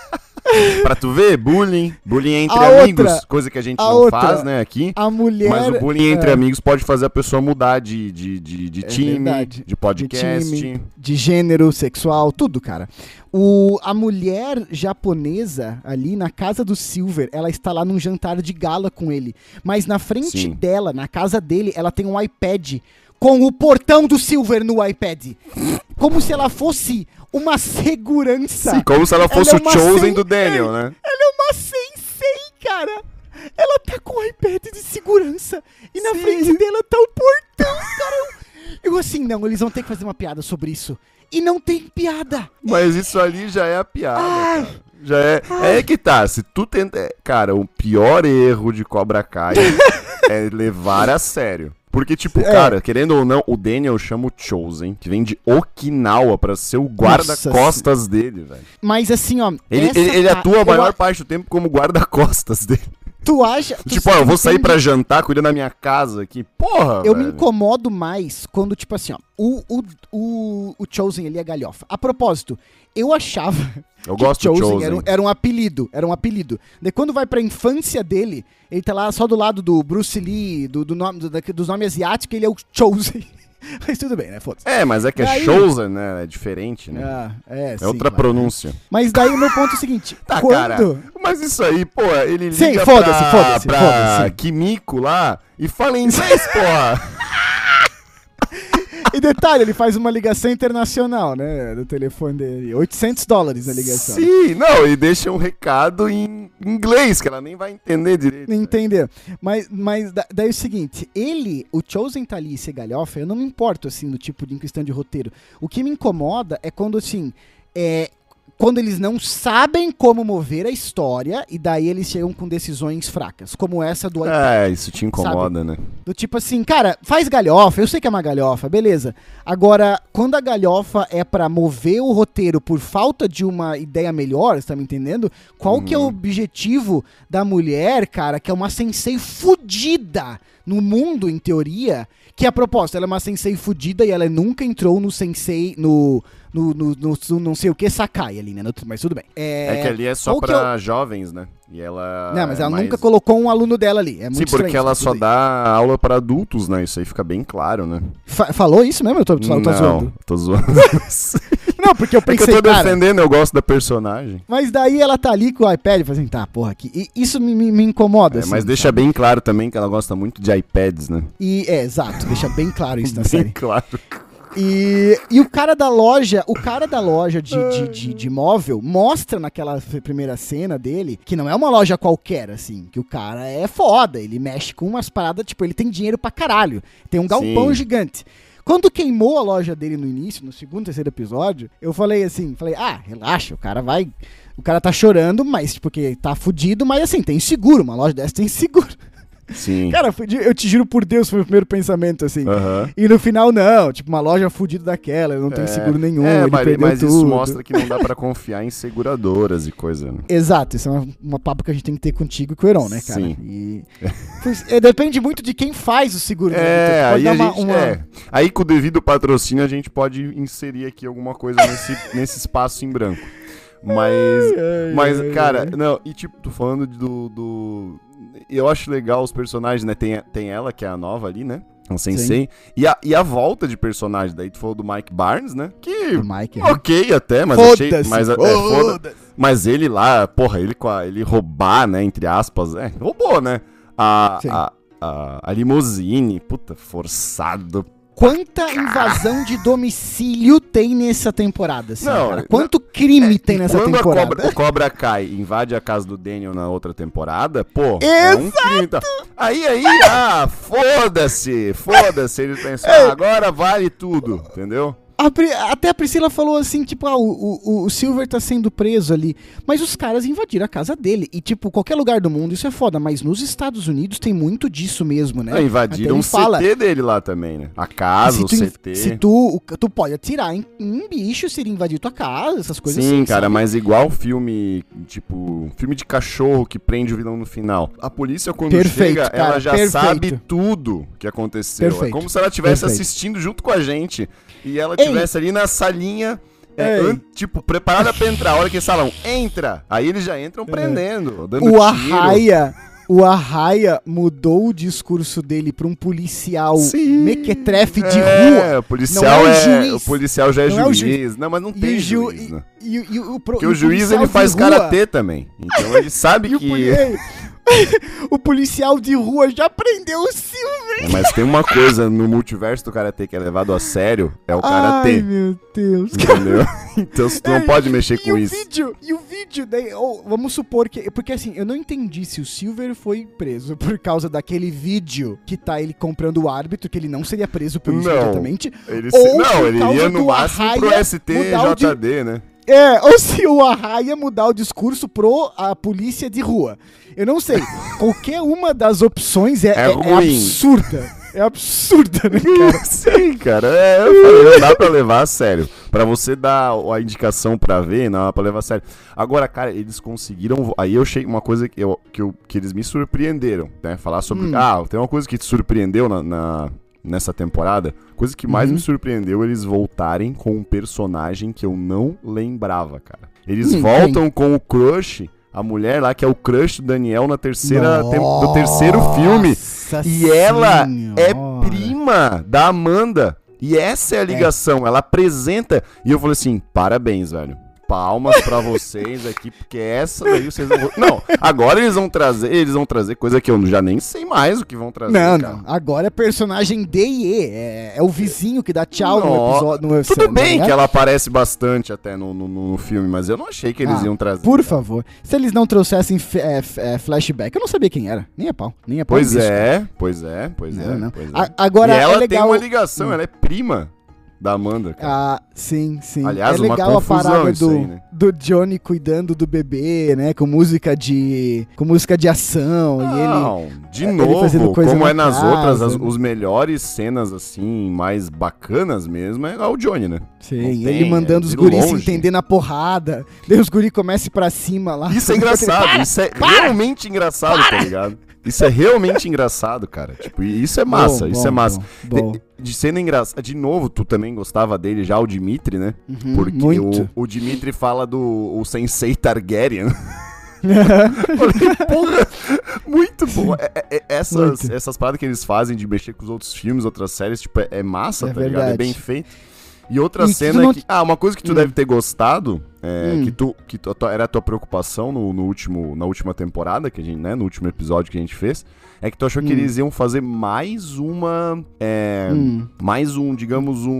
[SPEAKER 2] [LAUGHS]
[SPEAKER 3] pra tu ver, bullying. Bullying entre
[SPEAKER 2] A
[SPEAKER 3] amigos,
[SPEAKER 2] outra-
[SPEAKER 3] coisa que a gente
[SPEAKER 2] a
[SPEAKER 3] não
[SPEAKER 2] outra-
[SPEAKER 3] faz, né, aqui.
[SPEAKER 2] a mulher.
[SPEAKER 3] Mas o bullying entre
[SPEAKER 2] é,
[SPEAKER 3] amigos pode fazer a pessoa mudar de, de, de, de
[SPEAKER 2] É
[SPEAKER 3] time,
[SPEAKER 2] verdade.
[SPEAKER 3] de podcast.
[SPEAKER 2] De time, de gênero, sexual, tudo, cara. O, a mulher japonesa ali na casa do Silver, ela está lá num jantar de gala com ele. Mas na frente
[SPEAKER 3] Sim.
[SPEAKER 2] dela, na casa dele, ela tem um iPad com o portão do Silver no iPad. Como se ela fosse uma segurança.
[SPEAKER 3] Sim, como se ela fosse
[SPEAKER 2] Ela é
[SPEAKER 3] o Chosen
[SPEAKER 2] sen-
[SPEAKER 3] do Daniel, né?
[SPEAKER 2] Ela é uma sensei, cara. Ela tá com o iPad de segurança. E na
[SPEAKER 3] Sim.
[SPEAKER 2] frente dela tá o portão, cara. Eu, assim, não, eles vão ter que fazer uma piada sobre isso. E não tem piada.
[SPEAKER 3] Mas isso ali já é a piada,
[SPEAKER 2] Ai.
[SPEAKER 3] cara. Já é. É que tá, se tu tenta. é, Cara, o pior erro de Cobra Kai [LAUGHS] é levar a sério. Porque, tipo,
[SPEAKER 2] É.
[SPEAKER 3] cara, querendo ou não, o Daniel chama o Chosen, que vem de Okinawa, pra ser o guarda-costas dele, velho.
[SPEAKER 2] Mas assim, ó.
[SPEAKER 3] Ele, ele, ele atua a
[SPEAKER 2] eu
[SPEAKER 3] maior
[SPEAKER 2] a-
[SPEAKER 3] parte do tempo como guarda-costas dele.
[SPEAKER 2] Tu acha. tu
[SPEAKER 3] tipo, ó, eu vou sair pra jantar cuidando da minha casa aqui. Porra,
[SPEAKER 2] Eu me
[SPEAKER 3] velho.
[SPEAKER 2] incomodo mais quando, tipo assim, ó, o, o, o, o Chosen ele é galhofa. A propósito, eu achava [LAUGHS]
[SPEAKER 3] Eu
[SPEAKER 2] que
[SPEAKER 3] gosto do
[SPEAKER 2] Chosen,
[SPEAKER 3] Chosen.
[SPEAKER 2] Era, um, era um apelido, era um apelido. Daí quando vai pra infância dele, ele tá lá só do lado do Bruce Lee, do, do nome, do, dos nomes asiáticos, ele é o Chosen. [LAUGHS] [LAUGHS] Mas tudo bem, né? Foda-se.
[SPEAKER 3] É, mas é que é
[SPEAKER 2] Daí-
[SPEAKER 3] Chosen, né? É diferente, né?
[SPEAKER 2] Ah, é,
[SPEAKER 3] é
[SPEAKER 2] sim,
[SPEAKER 3] outra
[SPEAKER 2] claro.
[SPEAKER 3] pronúncia.
[SPEAKER 2] Mas daí o meu ponto é o seguinte: [LAUGHS]
[SPEAKER 3] Tá,
[SPEAKER 2] quando.
[SPEAKER 3] cara. Mas isso aí, pô, ele liga
[SPEAKER 2] Sim,
[SPEAKER 3] pra,
[SPEAKER 2] foda-se, foda-se,
[SPEAKER 3] pra
[SPEAKER 2] foda-se.
[SPEAKER 3] Kimiko lá e fala em inglês, porra. [LAUGHS]
[SPEAKER 2] E detalhe, ele faz uma ligação internacional, né? Do telefone dele. 800 dólares a ligação.
[SPEAKER 3] Sim, não, e deixa um recado em inglês, que ela nem vai entender direito.
[SPEAKER 2] Não Entendeu? Mas, mas da- daí é o seguinte, ele, o Chosen tá ali e ser galhofa, eu não me importo, assim, do tipo de questão de roteiro. O que me incomoda é quando, assim, é, quando eles não sabem como mover a história e daí eles chegam com decisões fracas, como essa do iPad.
[SPEAKER 3] É, isso te incomoda, né?
[SPEAKER 2] Do tipo assim, cara, faz galhofa, eu sei que é uma galhofa, beleza. Agora, quando a galhofa é pra mover o roteiro por falta de uma ideia melhor, você tá me entendendo? Qual que é o objetivo da mulher, cara, que é uma sensei fudida no mundo, em teoria, que a proposta, ela é uma sensei fudida e ela nunca entrou no sensei, no, no, no, no- no não sei o que, Sakai ali, né? Mas tudo bem.
[SPEAKER 3] É, que ali é só
[SPEAKER 2] qual que
[SPEAKER 3] pra jovens, né? E ela.
[SPEAKER 2] Não, mas
[SPEAKER 3] é
[SPEAKER 2] ela
[SPEAKER 3] mais-
[SPEAKER 2] nunca colocou um aluno dela ali. É muito
[SPEAKER 3] Sim, porque ela só dá aula pra adultos, né? Isso aí fica bem claro, né?
[SPEAKER 2] Fa- falou isso mesmo? Eu tô, tô, tô
[SPEAKER 3] não,
[SPEAKER 2] zoando.
[SPEAKER 3] tô zoando. [LAUGHS]
[SPEAKER 2] Não, porque eu
[SPEAKER 3] é que
[SPEAKER 2] pensei,
[SPEAKER 3] eu tô
[SPEAKER 2] cara,
[SPEAKER 3] defendendo, eu gosto da personagem.
[SPEAKER 2] Mas daí ela tá ali com o iPad e assim, tá, porra, aqui. E isso me, me, me incomoda.
[SPEAKER 3] É,
[SPEAKER 2] assim,
[SPEAKER 3] mas deixa
[SPEAKER 2] sabe?
[SPEAKER 3] bem claro também que ela gosta muito de iPads, né?
[SPEAKER 2] E, é, exato, deixa bem claro isso na [LAUGHS]
[SPEAKER 3] bem
[SPEAKER 2] série.
[SPEAKER 3] claro.
[SPEAKER 2] E, e o cara da loja, o cara da loja de, de, de, de móvel mostra naquela primeira cena dele que não é uma loja qualquer, assim, que o cara é foda, ele mexe com umas paradas, tipo, ele tem dinheiro pra caralho, tem um galpão
[SPEAKER 3] Sim.
[SPEAKER 2] gigante. Quando queimou a loja dele no início, no segundo, terceiro episódio, eu falei assim, falei, ah, relaxa, o cara vai... O cara tá chorando, mas porque tá fudido, mas assim, tem seguro, uma loja dessa tem seguro.
[SPEAKER 3] Sim.
[SPEAKER 2] Cara, eu te juro por Deus, foi o primeiro pensamento, assim.
[SPEAKER 3] Aham.
[SPEAKER 2] E no final, não, tipo, uma loja fudida daquela, não tem
[SPEAKER 3] É,
[SPEAKER 2] seguro nenhum,
[SPEAKER 3] É,
[SPEAKER 2] ele
[SPEAKER 3] mas, mas
[SPEAKER 2] tudo.
[SPEAKER 3] isso mostra que não dá pra confiar em seguradoras e coisa, né?
[SPEAKER 2] Exato, isso é uma, uma papo que a gente tem que ter contigo e com o Heron, né, cara?
[SPEAKER 3] Sim.
[SPEAKER 2] E... É, depende muito de quem faz o seguro. né,
[SPEAKER 3] É,
[SPEAKER 2] Vitor?
[SPEAKER 3] aí
[SPEAKER 2] uma-
[SPEAKER 3] gente.
[SPEAKER 2] uma-
[SPEAKER 3] É. Aí com o devido patrocínio a gente pode inserir aqui alguma coisa nesse, [LAUGHS] nesse espaço em branco. Mas. Mas, cara, não, e tipo, tô falando do. do eu acho legal os personagens, né? Tem, tem ela, que é a nova ali, né? Um sensei. E a, e a volta de personagem, daí tu falou do Mike Barnes, né? Que.
[SPEAKER 2] O Mike. né?
[SPEAKER 3] Ok, até, mas achei. Mas, é, foda-
[SPEAKER 2] foda-se.
[SPEAKER 3] mas ele lá, porra, ele, com a- ele roubar, né? Entre aspas, é, roubou, né? A,
[SPEAKER 2] Sim.
[SPEAKER 3] a, a, a limousine, puta, forçado.
[SPEAKER 2] Quanta invasão de domicílio tem nessa temporada, assim,
[SPEAKER 3] Não,
[SPEAKER 2] cara? Quanto crime tem nessa
[SPEAKER 3] Quando a
[SPEAKER 2] temporada?
[SPEAKER 3] cobra, o Cobra Kai invade a casa do Daniel na outra temporada, pô, é um crime. Tá? Aí, aí, ah, foda-se, foda-se. Eles pensam, ah, agora vale tudo, entendeu?
[SPEAKER 2] A Pri- até a Priscila falou assim, tipo, ah, o, o, o Silver tá sendo preso ali. Mas os caras invadiram a casa dele. E, tipo, qualquer lugar do mundo isso é foda. Mas nos Estados Unidos tem muito disso mesmo, né?
[SPEAKER 3] Ah, invadiram o
[SPEAKER 2] fala,
[SPEAKER 3] CT dele lá também, né? A casa, o
[SPEAKER 2] se tu,
[SPEAKER 3] CT.
[SPEAKER 2] se tu, o- tu pode atirar em, em bicho se ele invadir tua casa, essas coisas
[SPEAKER 3] Sim,
[SPEAKER 2] assim.
[SPEAKER 3] cara,
[SPEAKER 2] sabe?
[SPEAKER 3] mas igual filme, tipo, filme de cachorro que prende o vilão no final. A polícia, quando
[SPEAKER 2] Perfeito,
[SPEAKER 3] chega,
[SPEAKER 2] cara,
[SPEAKER 3] ela já
[SPEAKER 2] perfeito.
[SPEAKER 3] sabe tudo que aconteceu. É
[SPEAKER 2] Perfeito,
[SPEAKER 3] como se ela estivesse assistindo junto com a gente. E ela estivesse ali na salinha, é, tipo, preparada pra entrar. A hora que falam, entra! Aí eles já entram prendendo, dando
[SPEAKER 2] É. O. Arraia, o Arraia mudou o discurso dele pra um policial
[SPEAKER 3] Sim.
[SPEAKER 2] mequetrefe de
[SPEAKER 3] É,
[SPEAKER 2] rua.
[SPEAKER 3] o policial
[SPEAKER 2] Não é o
[SPEAKER 3] é,
[SPEAKER 2] juiz.
[SPEAKER 3] o policial já é
[SPEAKER 2] Não é o
[SPEAKER 3] juiz.
[SPEAKER 2] juiz.
[SPEAKER 3] Não, mas não tem
[SPEAKER 2] o, ju,
[SPEAKER 3] juiz,
[SPEAKER 2] e,
[SPEAKER 3] né?
[SPEAKER 2] e, e o,
[SPEAKER 3] Porque
[SPEAKER 2] e
[SPEAKER 3] o juiz ele faz
[SPEAKER 2] rua-
[SPEAKER 3] karatê também. Então ele sabe [LAUGHS]
[SPEAKER 2] o,
[SPEAKER 3] que [LAUGHS]
[SPEAKER 2] o policial de rua já prendeu o Silver.
[SPEAKER 3] É, mas tem uma coisa no multiverso do karatê que é levado a sério, é o
[SPEAKER 2] Ai,
[SPEAKER 3] karatê.
[SPEAKER 2] meu Deus.
[SPEAKER 3] Entendeu? [LAUGHS] Então você não
[SPEAKER 2] Ei,
[SPEAKER 3] pode mexer
[SPEAKER 2] E
[SPEAKER 3] com
[SPEAKER 2] o
[SPEAKER 3] isso.
[SPEAKER 2] vídeo, e o vídeo, daí, ou, vamos supor que. Porque assim, eu não entendi se o Silver foi preso [LAUGHS] por causa daquele vídeo que tá ele comprando o árbitro, que ele não seria preso por isso
[SPEAKER 3] Não.
[SPEAKER 2] imediatamente.
[SPEAKER 3] Ele
[SPEAKER 2] ou
[SPEAKER 3] se- Não, ele ia no máximo pro STJD, né?
[SPEAKER 2] É, [LAUGHS] ou se o Arraia mudar o discurso pro a polícia de rua. Eu não sei. Qualquer uma das opções é,
[SPEAKER 3] É
[SPEAKER 2] é- é absurda. É absurda, né, [LAUGHS] cara?
[SPEAKER 3] Sim, cara. É, eu falei, não dá pra levar a sério. Pra você dar a indicação pra ver, não dá pra levar a sério. Agora, cara, eles conseguiram. Aí eu achei uma coisa que, eu, que, eu- que eles me surpreenderam, né? Falar sobre.
[SPEAKER 2] Hum.
[SPEAKER 3] Ah, tem uma coisa que te surpreendeu na, na- nessa temporada. Coisa que mais
[SPEAKER 2] Uhum.
[SPEAKER 3] me surpreendeu eles voltarem com um personagem que eu não lembrava, cara. Eles
[SPEAKER 2] Hum,
[SPEAKER 3] voltam com o crush. A mulher lá, que é o crush do Daniel na terceira, tem- do terceiro filme. E ela é
[SPEAKER 2] Senhora.
[SPEAKER 3] prima da Amanda. E essa é a ligação. Ela apresenta. E eu falei assim: parabéns, velho. Palmas pra vocês aqui, porque essa daí vocês não vão. Não, agora eles vão trazer, eles vão trazer coisa que eu já nem sei mais o que vão trazer.
[SPEAKER 2] Não,
[SPEAKER 3] cara.
[SPEAKER 2] não. Agora é personagem D e E. É, é o vizinho que dá tchau no
[SPEAKER 3] Nó-
[SPEAKER 2] episódio. No
[SPEAKER 3] Tudo bem
[SPEAKER 2] né?
[SPEAKER 3] que ela aparece bastante até no, no, no filme, mas eu não achei que eles
[SPEAKER 2] Ah,
[SPEAKER 3] iam trazer.
[SPEAKER 2] Por favor. Se eles não trouxessem é, é, flashback, eu não sabia quem era. Nem a pau. Nem a pau.
[SPEAKER 3] Pois é, pois é, pois
[SPEAKER 2] Não,
[SPEAKER 3] é.
[SPEAKER 2] não.
[SPEAKER 3] Pois é.
[SPEAKER 2] Agora
[SPEAKER 3] e ela
[SPEAKER 2] é legal.
[SPEAKER 3] tem uma ligação, ela é prima. Da Amanda, cara.
[SPEAKER 2] Ah, sim, sim.
[SPEAKER 3] Aliás,
[SPEAKER 2] é
[SPEAKER 3] uma
[SPEAKER 2] legal a parada do,
[SPEAKER 3] aí, né?
[SPEAKER 2] do Johnny cuidando do bebê, né? Com música de. com música de ação. e ele.
[SPEAKER 3] Não, de
[SPEAKER 2] ele fazendo
[SPEAKER 3] novo,
[SPEAKER 2] coisa
[SPEAKER 3] como
[SPEAKER 2] na
[SPEAKER 3] é nas
[SPEAKER 2] casa,
[SPEAKER 3] outras, as,
[SPEAKER 2] né?
[SPEAKER 3] os melhores cenas, assim, mais bacanas mesmo, é o Johnny, né?
[SPEAKER 2] Sim,
[SPEAKER 3] Não
[SPEAKER 2] ele
[SPEAKER 3] tem,
[SPEAKER 2] mandando
[SPEAKER 3] é
[SPEAKER 2] os guris se entender na porrada. Daí os guris começam pra cima lá.
[SPEAKER 3] Isso é engraçado, [LAUGHS] isso é realmente engraçado, tá ligado? Isso é realmente [LAUGHS] engraçado, cara. Tipo, isso é massa,
[SPEAKER 2] Bom,
[SPEAKER 3] isso
[SPEAKER 2] bom,
[SPEAKER 3] é massa.
[SPEAKER 2] bom.
[SPEAKER 3] De, de cena engraçada. De novo, tu também gostava dele já, o Dimitri, né?
[SPEAKER 2] Uhum,
[SPEAKER 3] Porque
[SPEAKER 2] muito.
[SPEAKER 3] o, o Dimitri fala do o Sensei Targaryen. [LAUGHS] [LAUGHS] Falei, porra, muito bom. É- é- é- essas,
[SPEAKER 2] Muito.
[SPEAKER 3] essas paradas que eles fazem de mexer com os outros filmes, outras séries, tipo, é, é massa,
[SPEAKER 2] É
[SPEAKER 3] tá ligado? É
[SPEAKER 2] verdade.
[SPEAKER 3] bem feito. E outra
[SPEAKER 2] E
[SPEAKER 3] cena
[SPEAKER 2] não-
[SPEAKER 3] que. Ah, uma coisa que tu
[SPEAKER 2] Hum.
[SPEAKER 3] deve ter gostado, é,
[SPEAKER 2] Hum.
[SPEAKER 3] que, tu, que tu- era a tua preocupação no, no último, na última temporada, que a gente, né? No último episódio que a gente fez, é que tu achou que
[SPEAKER 2] Hum.
[SPEAKER 3] eles iam fazer mais uma. é,
[SPEAKER 2] Hum.
[SPEAKER 3] mais um, digamos, um,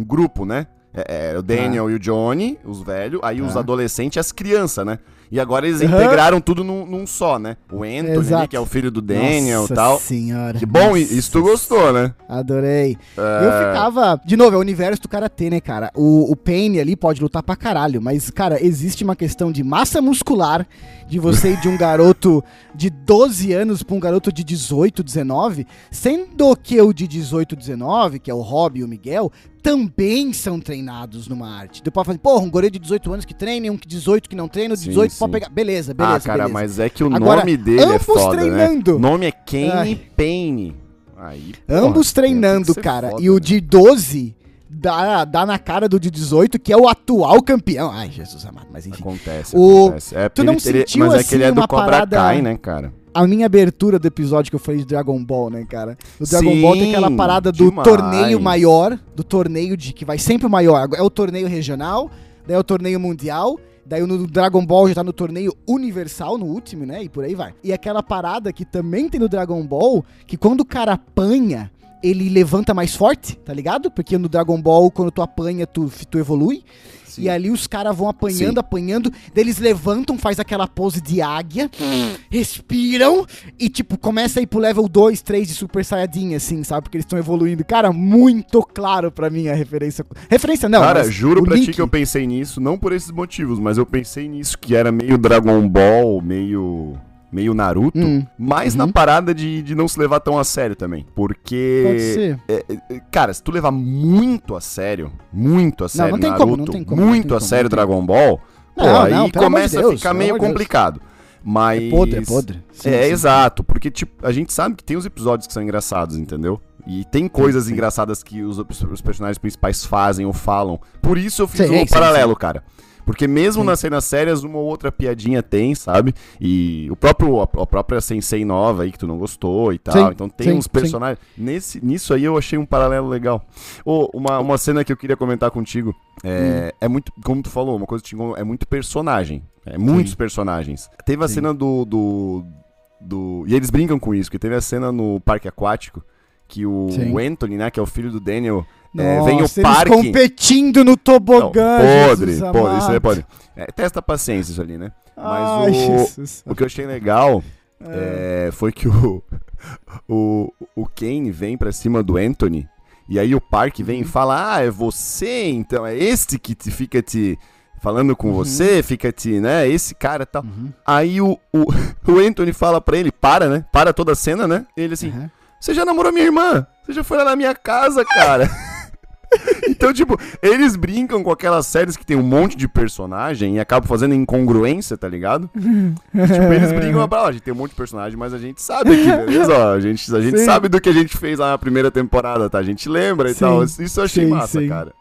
[SPEAKER 3] um grupo, né? É, é, o Daniel e o Johnny, os velhos, aí os
[SPEAKER 2] Tá.
[SPEAKER 3] adolescentes e as crianças, né? E agora eles
[SPEAKER 2] Aham.
[SPEAKER 3] integraram tudo num, num só, né? O Anthony, ali, que é o filho do Daniel e tal.
[SPEAKER 2] senhora.
[SPEAKER 3] Que bom, e-
[SPEAKER 2] Nossa
[SPEAKER 3] isso tu gostou, né?
[SPEAKER 2] Adorei.
[SPEAKER 3] É,
[SPEAKER 2] Eu ficava. De novo, é o universo do karatê, né, cara? O, o Pain ali pode lutar pra caralho, mas, cara, existe uma questão de massa muscular de você ir de um garoto de 12 anos pra um garoto de 18, 19, sendo que o de 18, 19, que é o Rob e o Miguel, também são treinados numa arte. Tu pode fazer, porra, um gorila de 18 anos que treina, um que 18 que não treina, o de
[SPEAKER 3] Sim,
[SPEAKER 2] 18
[SPEAKER 3] sim.
[SPEAKER 2] Pode pegar. Beleza, beleza.
[SPEAKER 3] ah, cara,
[SPEAKER 2] beleza.
[SPEAKER 3] mas é que o
[SPEAKER 2] Agora,
[SPEAKER 3] nome dele é
[SPEAKER 2] ambos
[SPEAKER 3] foda,
[SPEAKER 2] treinando.
[SPEAKER 3] né? O nome é
[SPEAKER 2] Ai.
[SPEAKER 3] Payne. Aí, porra,
[SPEAKER 2] Ambos
[SPEAKER 3] tem
[SPEAKER 2] treinando, cara.
[SPEAKER 3] foda,
[SPEAKER 2] e o
[SPEAKER 3] né?
[SPEAKER 2] de 12 dá, dá na cara do de 18, que é o atual campeão. Ai, Jesus amado, mas enfim.
[SPEAKER 3] Acontece,
[SPEAKER 2] O-
[SPEAKER 3] acontece. É,
[SPEAKER 2] tu não
[SPEAKER 3] ele-
[SPEAKER 2] sentiu,
[SPEAKER 3] Mas é que ele é
[SPEAKER 2] assim,
[SPEAKER 3] do
[SPEAKER 2] uma
[SPEAKER 3] Cobra
[SPEAKER 2] parada-
[SPEAKER 3] Kai, né, cara?
[SPEAKER 2] A minha abertura do episódio que eu falei de Dragon Ball, né, cara? O Dragon
[SPEAKER 3] Sim,
[SPEAKER 2] Ball tem aquela parada do
[SPEAKER 3] demais.
[SPEAKER 2] torneio maior, do torneio de que vai sempre o maior. É o torneio regional, daí é o torneio mundial. Daí no Dragon Ball já tá no torneio universal, no último, né? E por aí vai. E aquela parada que também tem no Dragon Ball, que quando o cara apanha, ele levanta mais forte, tá ligado? Porque no Dragon Ball, quando tu apanha, tu, tu evolui.
[SPEAKER 3] Sim.
[SPEAKER 2] E ali os caras vão apanhando,
[SPEAKER 3] Sim.
[SPEAKER 2] apanhando, daí eles levantam, faz aquela pose de águia, respiram e, tipo, começa a ir pro level 2, 3 de Super Saiyajin, assim, sabe? Porque eles estão evoluindo. Cara, muito claro pra mim a referência. Referência não,
[SPEAKER 3] Cara, juro pra
[SPEAKER 2] link.
[SPEAKER 3] ti que eu pensei nisso, não por esses motivos, mas eu pensei nisso, que era meio Dragon Ball, meio. Meio Naruto,
[SPEAKER 2] Hum,
[SPEAKER 3] mas
[SPEAKER 2] uhum.
[SPEAKER 3] na parada de, de não se levar tão a sério também.
[SPEAKER 2] Pode
[SPEAKER 3] Porque.
[SPEAKER 2] ser.
[SPEAKER 3] é, é, cara, se tu levar muito a sério, muito a sério
[SPEAKER 2] não tem
[SPEAKER 3] Naruto,
[SPEAKER 2] como, não tem como, não
[SPEAKER 3] muito
[SPEAKER 2] tem
[SPEAKER 3] a sério
[SPEAKER 2] não
[SPEAKER 3] Dragon Ball, pô,
[SPEAKER 2] Não,
[SPEAKER 3] aí
[SPEAKER 2] não, amor de
[SPEAKER 3] começa a
[SPEAKER 2] Deus,
[SPEAKER 3] ficar
[SPEAKER 2] pelo
[SPEAKER 3] meio complicado. Mas.
[SPEAKER 2] É podre, é podre. Sim,
[SPEAKER 3] é,
[SPEAKER 2] sim.
[SPEAKER 3] exato, porque tipo, a gente sabe que tem os episódios que são engraçados, entendeu? E tem coisas
[SPEAKER 2] sim.
[SPEAKER 3] engraçadas que os, os personagens principais fazem ou falam. Por isso eu fiz um paralelo, cara. Porque mesmo
[SPEAKER 2] Sim.
[SPEAKER 3] nas cenas sérias, uma ou outra piadinha tem, sabe? E o próprio, a, a própria Sensei nova aí que tu não gostou e tal.
[SPEAKER 2] Sim,
[SPEAKER 3] então tem
[SPEAKER 2] sim,
[SPEAKER 3] uns personagens. Nesse, nisso aí eu achei um paralelo legal. Ô, uma, uma cena que eu queria comentar contigo. É,
[SPEAKER 2] Hum.
[SPEAKER 3] é muito, como tu falou, uma coisa que é muito personagem. É muitos personagens. Teve a cena do, do, do. E eles brincam com isso, que teve a cena no parque aquático que o,
[SPEAKER 2] Sim.
[SPEAKER 3] Anthony, né, que é o filho do Daniel, é, vem o parque.
[SPEAKER 2] competindo no
[SPEAKER 3] Não,
[SPEAKER 2] tobogã,
[SPEAKER 3] podre,
[SPEAKER 2] Jesus
[SPEAKER 3] podre, isso aí é podre. É, testa a paciência isso ali, né? Mas
[SPEAKER 2] Ai,
[SPEAKER 3] o,
[SPEAKER 2] Jesus.
[SPEAKER 3] o que eu achei legal é, foi que o, [LAUGHS] o, o Kane vem pra cima do Anthony e aí o Park vem e fala: Ah, é você então, é este que te fica te. Falando com
[SPEAKER 2] Uhum.
[SPEAKER 3] você, fica te, né? Esse cara e tal.
[SPEAKER 2] Uhum.
[SPEAKER 3] Aí o, o, [LAUGHS] o Anthony fala pra ele, para, né? Para toda a cena, né? Ele assim,
[SPEAKER 2] Uhum.
[SPEAKER 3] Você já namorou minha irmã? Você já foi lá na minha casa, cara? [LAUGHS] então, tipo, eles brincam com aquelas séries que tem um monte de personagem e acabam fazendo incongruência, tá ligado? tipo, eles brincam pra lá, a gente tem um monte de personagem, mas a gente sabe aqui, beleza? Ó, a gente, a gente
[SPEAKER 2] Sim.
[SPEAKER 3] sabe do que a gente fez lá na primeira temporada, tá? A gente lembra e
[SPEAKER 2] Sim,
[SPEAKER 3] tal. Isso eu achei
[SPEAKER 2] sim,
[SPEAKER 3] massa, cara.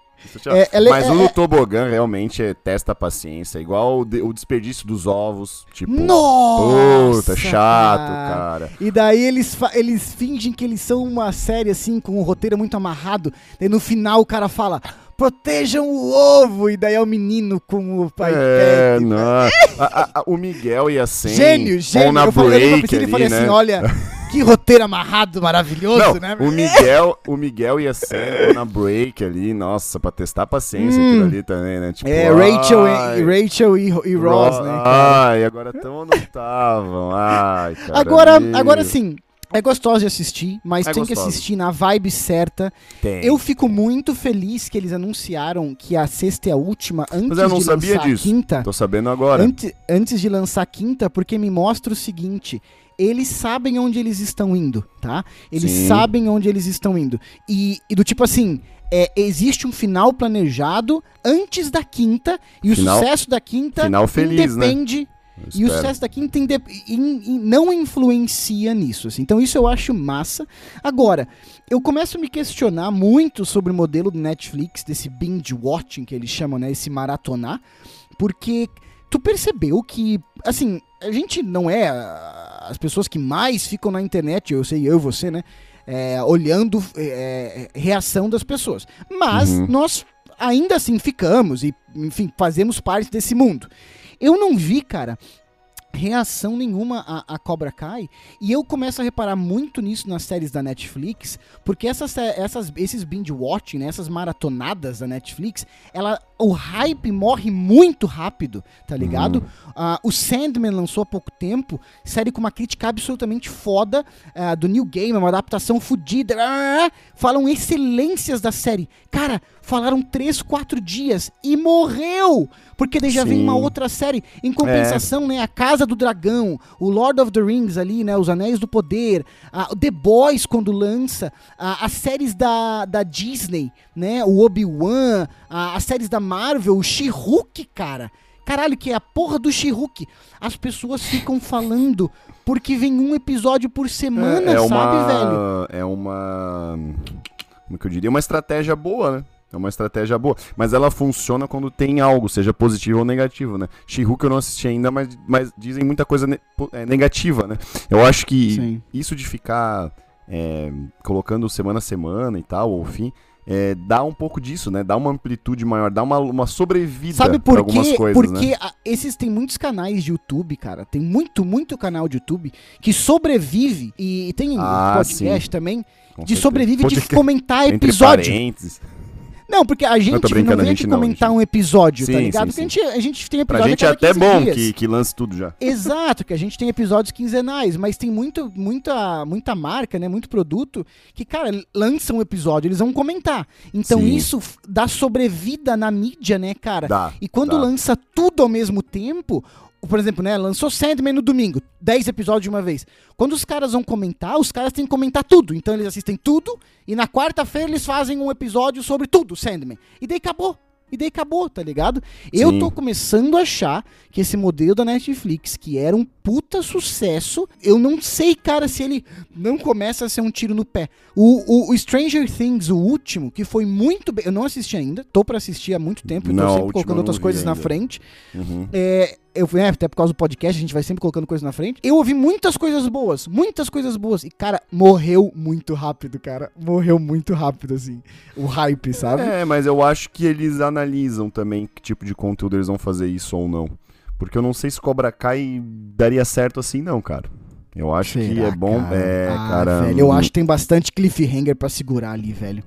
[SPEAKER 3] Eu
[SPEAKER 2] É, ela-
[SPEAKER 3] mas
[SPEAKER 2] é-
[SPEAKER 3] o do
[SPEAKER 2] é-
[SPEAKER 3] tobogã realmente é testa a paciência, igual o, de- o desperdício dos ovos, tipo...
[SPEAKER 2] Nossa!
[SPEAKER 3] Puta, chato,
[SPEAKER 2] cara. E daí eles, eles fingem que eles são uma série assim, com um roteiro muito amarrado. Daí no final o cara fala: protejam o ovo! E daí é o menino com o pai.
[SPEAKER 3] É, não. A- a- a- o Miguel ia sem.
[SPEAKER 2] Gênio, gênio.
[SPEAKER 3] Ou na
[SPEAKER 2] eu falei, eu
[SPEAKER 3] break
[SPEAKER 2] pra Priscila e
[SPEAKER 3] ali,
[SPEAKER 2] falei
[SPEAKER 3] né?
[SPEAKER 2] assim: olha, que roteiro amarrado, maravilhoso,
[SPEAKER 3] Não,
[SPEAKER 2] né?
[SPEAKER 3] o Miguel, o Miguel ia ser [LAUGHS] na break ali, nossa, pra testar a paciência aquilo ali também, né? Tipo,
[SPEAKER 2] Hum. É, Rachel,
[SPEAKER 3] ai,
[SPEAKER 2] e, Rachel e, e Ross,
[SPEAKER 3] Ro-
[SPEAKER 2] né? cara?
[SPEAKER 3] Ai, agora tão ou não estavam? Ai, cara.
[SPEAKER 2] Agora,
[SPEAKER 3] meu.
[SPEAKER 2] agora sim, É gostosa de assistir, mas
[SPEAKER 3] É
[SPEAKER 2] tem que
[SPEAKER 3] gostosa.
[SPEAKER 2] assistir na vibe certa.
[SPEAKER 3] Tem.
[SPEAKER 2] Eu fico muito feliz que eles anunciaram que a sexta é a última antes
[SPEAKER 3] Mas eu não
[SPEAKER 2] de
[SPEAKER 3] sabia
[SPEAKER 2] lançar
[SPEAKER 3] disso.
[SPEAKER 2] a quinta.
[SPEAKER 3] Tô sabendo agora.
[SPEAKER 2] Antes, antes de lançar a quinta, porque me mostra o seguinte: eles sabem onde eles estão indo, tá? Eles
[SPEAKER 3] Sim.
[SPEAKER 2] sabem onde eles estão indo. E, e do tipo assim. é, existe um final planejado antes da quinta e
[SPEAKER 3] Final-
[SPEAKER 2] o sucesso da quinta
[SPEAKER 3] final feliz, né?
[SPEAKER 2] independe
[SPEAKER 3] Eu
[SPEAKER 2] e o sucesso da quinta inde- in- in- não influencia nisso. assim. Então isso eu acho massa. Agora, eu começo a me questionar muito sobre o modelo do Netflix, desse binge watching que eles chamam, né? Esse maratonar. Porque tu percebeu que, assim, a gente não é as pessoas que mais ficam na internet, eu sei, eu e você, né? é, olhando é, reação das pessoas. Mas
[SPEAKER 3] Uhum.
[SPEAKER 2] nós ainda assim ficamos e, enfim, fazemos parte desse mundo. Eu não vi, cara, reação nenhuma a, a Cobra Kai. E eu começo a reparar muito nisso nas séries da Netflix porque essas, essas esses binge watching né, essas maratonadas da Netflix ela o hype morre muito rápido tá ligado? Ah, o Sandman lançou há pouco tempo série com uma crítica absolutamente foda ah, do New Game uma adaptação fodida ah, falam excelências da série. Cara falaram 3, 4 dias e morreu porque daí já vem
[SPEAKER 3] Sim.
[SPEAKER 2] uma outra série em compensação né, a Casa do Dragão, o Lord of the Rings ali, né, os Anéis do Poder, a, o The Boys quando lança, a- as séries da, da Disney, né, o Obi-Wan, as séries da Marvel, o She-Hulk, cara. Caralho, que é a porra do She-Hulk. As pessoas ficam falando porque vem um episódio por semana,
[SPEAKER 3] é, é
[SPEAKER 2] sabe,
[SPEAKER 3] uma,
[SPEAKER 2] velho?
[SPEAKER 3] É uma. Como que eu diria? Uma estratégia boa, né? É uma estratégia boa. Mas ela funciona quando tem algo, seja positivo ou negativo, né? She-Hulk eu não assisti ainda, mas, mas dizem muita coisa ne- é, negativa, né? Eu acho que
[SPEAKER 2] Sim.
[SPEAKER 3] isso de ficar é, colocando semana a semana e tal, ou fim, é, dá um pouco disso, né? Dá uma amplitude maior, dá uma, uma sobrevida
[SPEAKER 2] Sabe por
[SPEAKER 3] algumas
[SPEAKER 2] quê?
[SPEAKER 3] coisas,
[SPEAKER 2] Porque
[SPEAKER 3] né?
[SPEAKER 2] a- esses tem muitos canais de YouTube, cara. Tem muito, muito canal de YouTube que sobrevive e, e tem
[SPEAKER 3] Ah,
[SPEAKER 2] podcast também
[SPEAKER 3] Com
[SPEAKER 2] de
[SPEAKER 3] certeza.
[SPEAKER 2] sobrevive de comentar [LAUGHS] episódio. Não, porque a gente não aqui
[SPEAKER 3] não,
[SPEAKER 2] comentar
[SPEAKER 3] a gente-
[SPEAKER 2] um episódio, tá
[SPEAKER 3] Sim,
[SPEAKER 2] ligado?
[SPEAKER 3] sim,
[SPEAKER 2] Porque a gente, a gente tem
[SPEAKER 3] Pra
[SPEAKER 2] episódio
[SPEAKER 3] gente é até
[SPEAKER 2] 15
[SPEAKER 3] bom
[SPEAKER 2] dias.
[SPEAKER 3] que, que lance tudo já.
[SPEAKER 2] Exato, que a gente tem episódios quinzenais, mas tem muito, muita, muita marca, né? Muito produto que, cara, lança um episódio, eles vão comentar. Então isso dá sobrevida na mídia, né, cara?
[SPEAKER 3] Dá.
[SPEAKER 2] E quando
[SPEAKER 3] dá.
[SPEAKER 2] lança tudo ao mesmo tempo, por exemplo, né, lançou Sandman no domingo, 10 episódios de uma vez. Quando os caras vão comentar, os caras têm que comentar tudo. Então eles assistem tudo e na quarta-feira eles fazem um episódio sobre tudo, Sandman. E daí acabou. E daí acabou, tá ligado? Eu
[SPEAKER 3] Sim.
[SPEAKER 2] tô começando a achar que esse modelo da Netflix, que era um puta sucesso, eu não sei, cara, se ele não começa a ser um tiro no pé. O, o- o Stranger Things, o último, que foi muito bem. Eu não assisti ainda, tô pra assistir há muito tempo, eu tô
[SPEAKER 3] Não,
[SPEAKER 2] sempre colocando
[SPEAKER 3] eu
[SPEAKER 2] outras coisas na
[SPEAKER 3] ainda.
[SPEAKER 2] frente.
[SPEAKER 3] Uhum.
[SPEAKER 2] É, eu, né, até por causa do podcast, a gente vai sempre colocando coisas na frente. Eu ouvi muitas coisas boas, muitas coisas boas. E, cara, morreu muito rápido, cara. Morreu muito rápido, assim. O hype, sabe?
[SPEAKER 3] É, mas eu acho que eles analisam também que tipo de conteúdo eles vão fazer isso ou não. Porque eu não sei se Cobra Kai daria certo assim, não, cara. Eu acho que
[SPEAKER 2] Será,
[SPEAKER 3] é bom.
[SPEAKER 2] cara?
[SPEAKER 3] É,
[SPEAKER 2] Ah,
[SPEAKER 3] cara.
[SPEAKER 2] Velho, eu acho que tem bastante cliffhanger pra segurar ali, velho.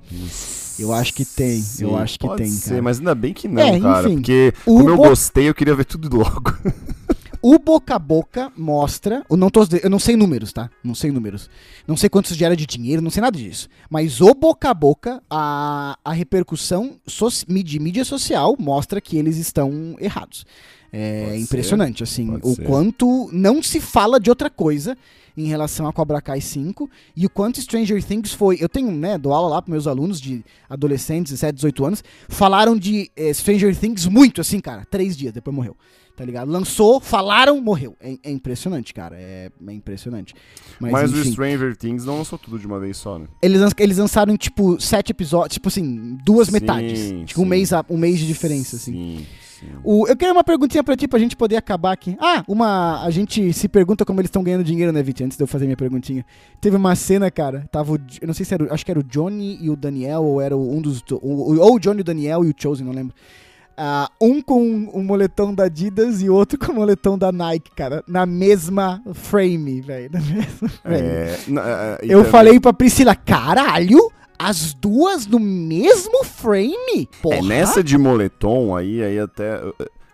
[SPEAKER 2] Eu acho que tem, eu acho que tem,
[SPEAKER 3] ser,
[SPEAKER 2] cara.
[SPEAKER 3] Mas ainda bem que não,
[SPEAKER 2] É,
[SPEAKER 3] cara.
[SPEAKER 2] enfim.
[SPEAKER 3] Porque
[SPEAKER 2] O
[SPEAKER 3] como eu
[SPEAKER 2] Bo-
[SPEAKER 3] gostei, eu queria ver tudo logo. [LAUGHS]
[SPEAKER 2] O boca a boca mostra. Eu não, tô, eu não sei números, tá? Não sei números. Não sei quantos gera de dinheiro, não sei nada disso. Mas o boca a boca, a, a repercussão so, de mídia social mostra que eles estão errados. É
[SPEAKER 3] Pode
[SPEAKER 2] impressionante, assim,
[SPEAKER 3] pode
[SPEAKER 2] o
[SPEAKER 3] ser.
[SPEAKER 2] quanto não se fala de outra coisa em relação a Cobra Kai 5 e o quanto Stranger Things foi. Eu tenho, né, dou aula lá para meus alunos de adolescentes, 17, 18 anos, falaram de eh, Stranger Things muito, assim, cara, três dias, depois morreu. Tá ligado? Lançou, falaram, morreu. É, é impressionante, cara. É, é impressionante. Mas,
[SPEAKER 3] Mas, o
[SPEAKER 2] enfim,
[SPEAKER 3] Stranger Things não lançou tudo de uma vez só, né?
[SPEAKER 2] eles, eles lançaram, tipo, sete episódios, tipo assim, duas
[SPEAKER 3] Sim,
[SPEAKER 2] metades. Tipo, um
[SPEAKER 3] sim.
[SPEAKER 2] mês, a- um mês de diferença, assim.
[SPEAKER 3] Sim, sim.
[SPEAKER 2] O, eu queria uma perguntinha pra ti, pra gente poder acabar aqui. Ah, uma. A gente se pergunta como eles estão ganhando dinheiro, né, Vit? Antes de eu fazer minha perguntinha. Teve uma cena, cara. Tava o, eu não sei se era. Acho que era o Johnny e o Daniel, ou era um dos. do- o- ou o Johnny, o Daniel e o Chosen, não lembro. Ah, um com o moletom da Adidas e outro com o moletom da Nike, cara. Na mesma frame, velho. Na mesma frame.
[SPEAKER 3] É, na- é,
[SPEAKER 2] eu
[SPEAKER 3] também-
[SPEAKER 2] falei pra Priscila, caralho! As duas no mesmo frame? Porra!
[SPEAKER 3] É, nessa de moletom aí, aí até.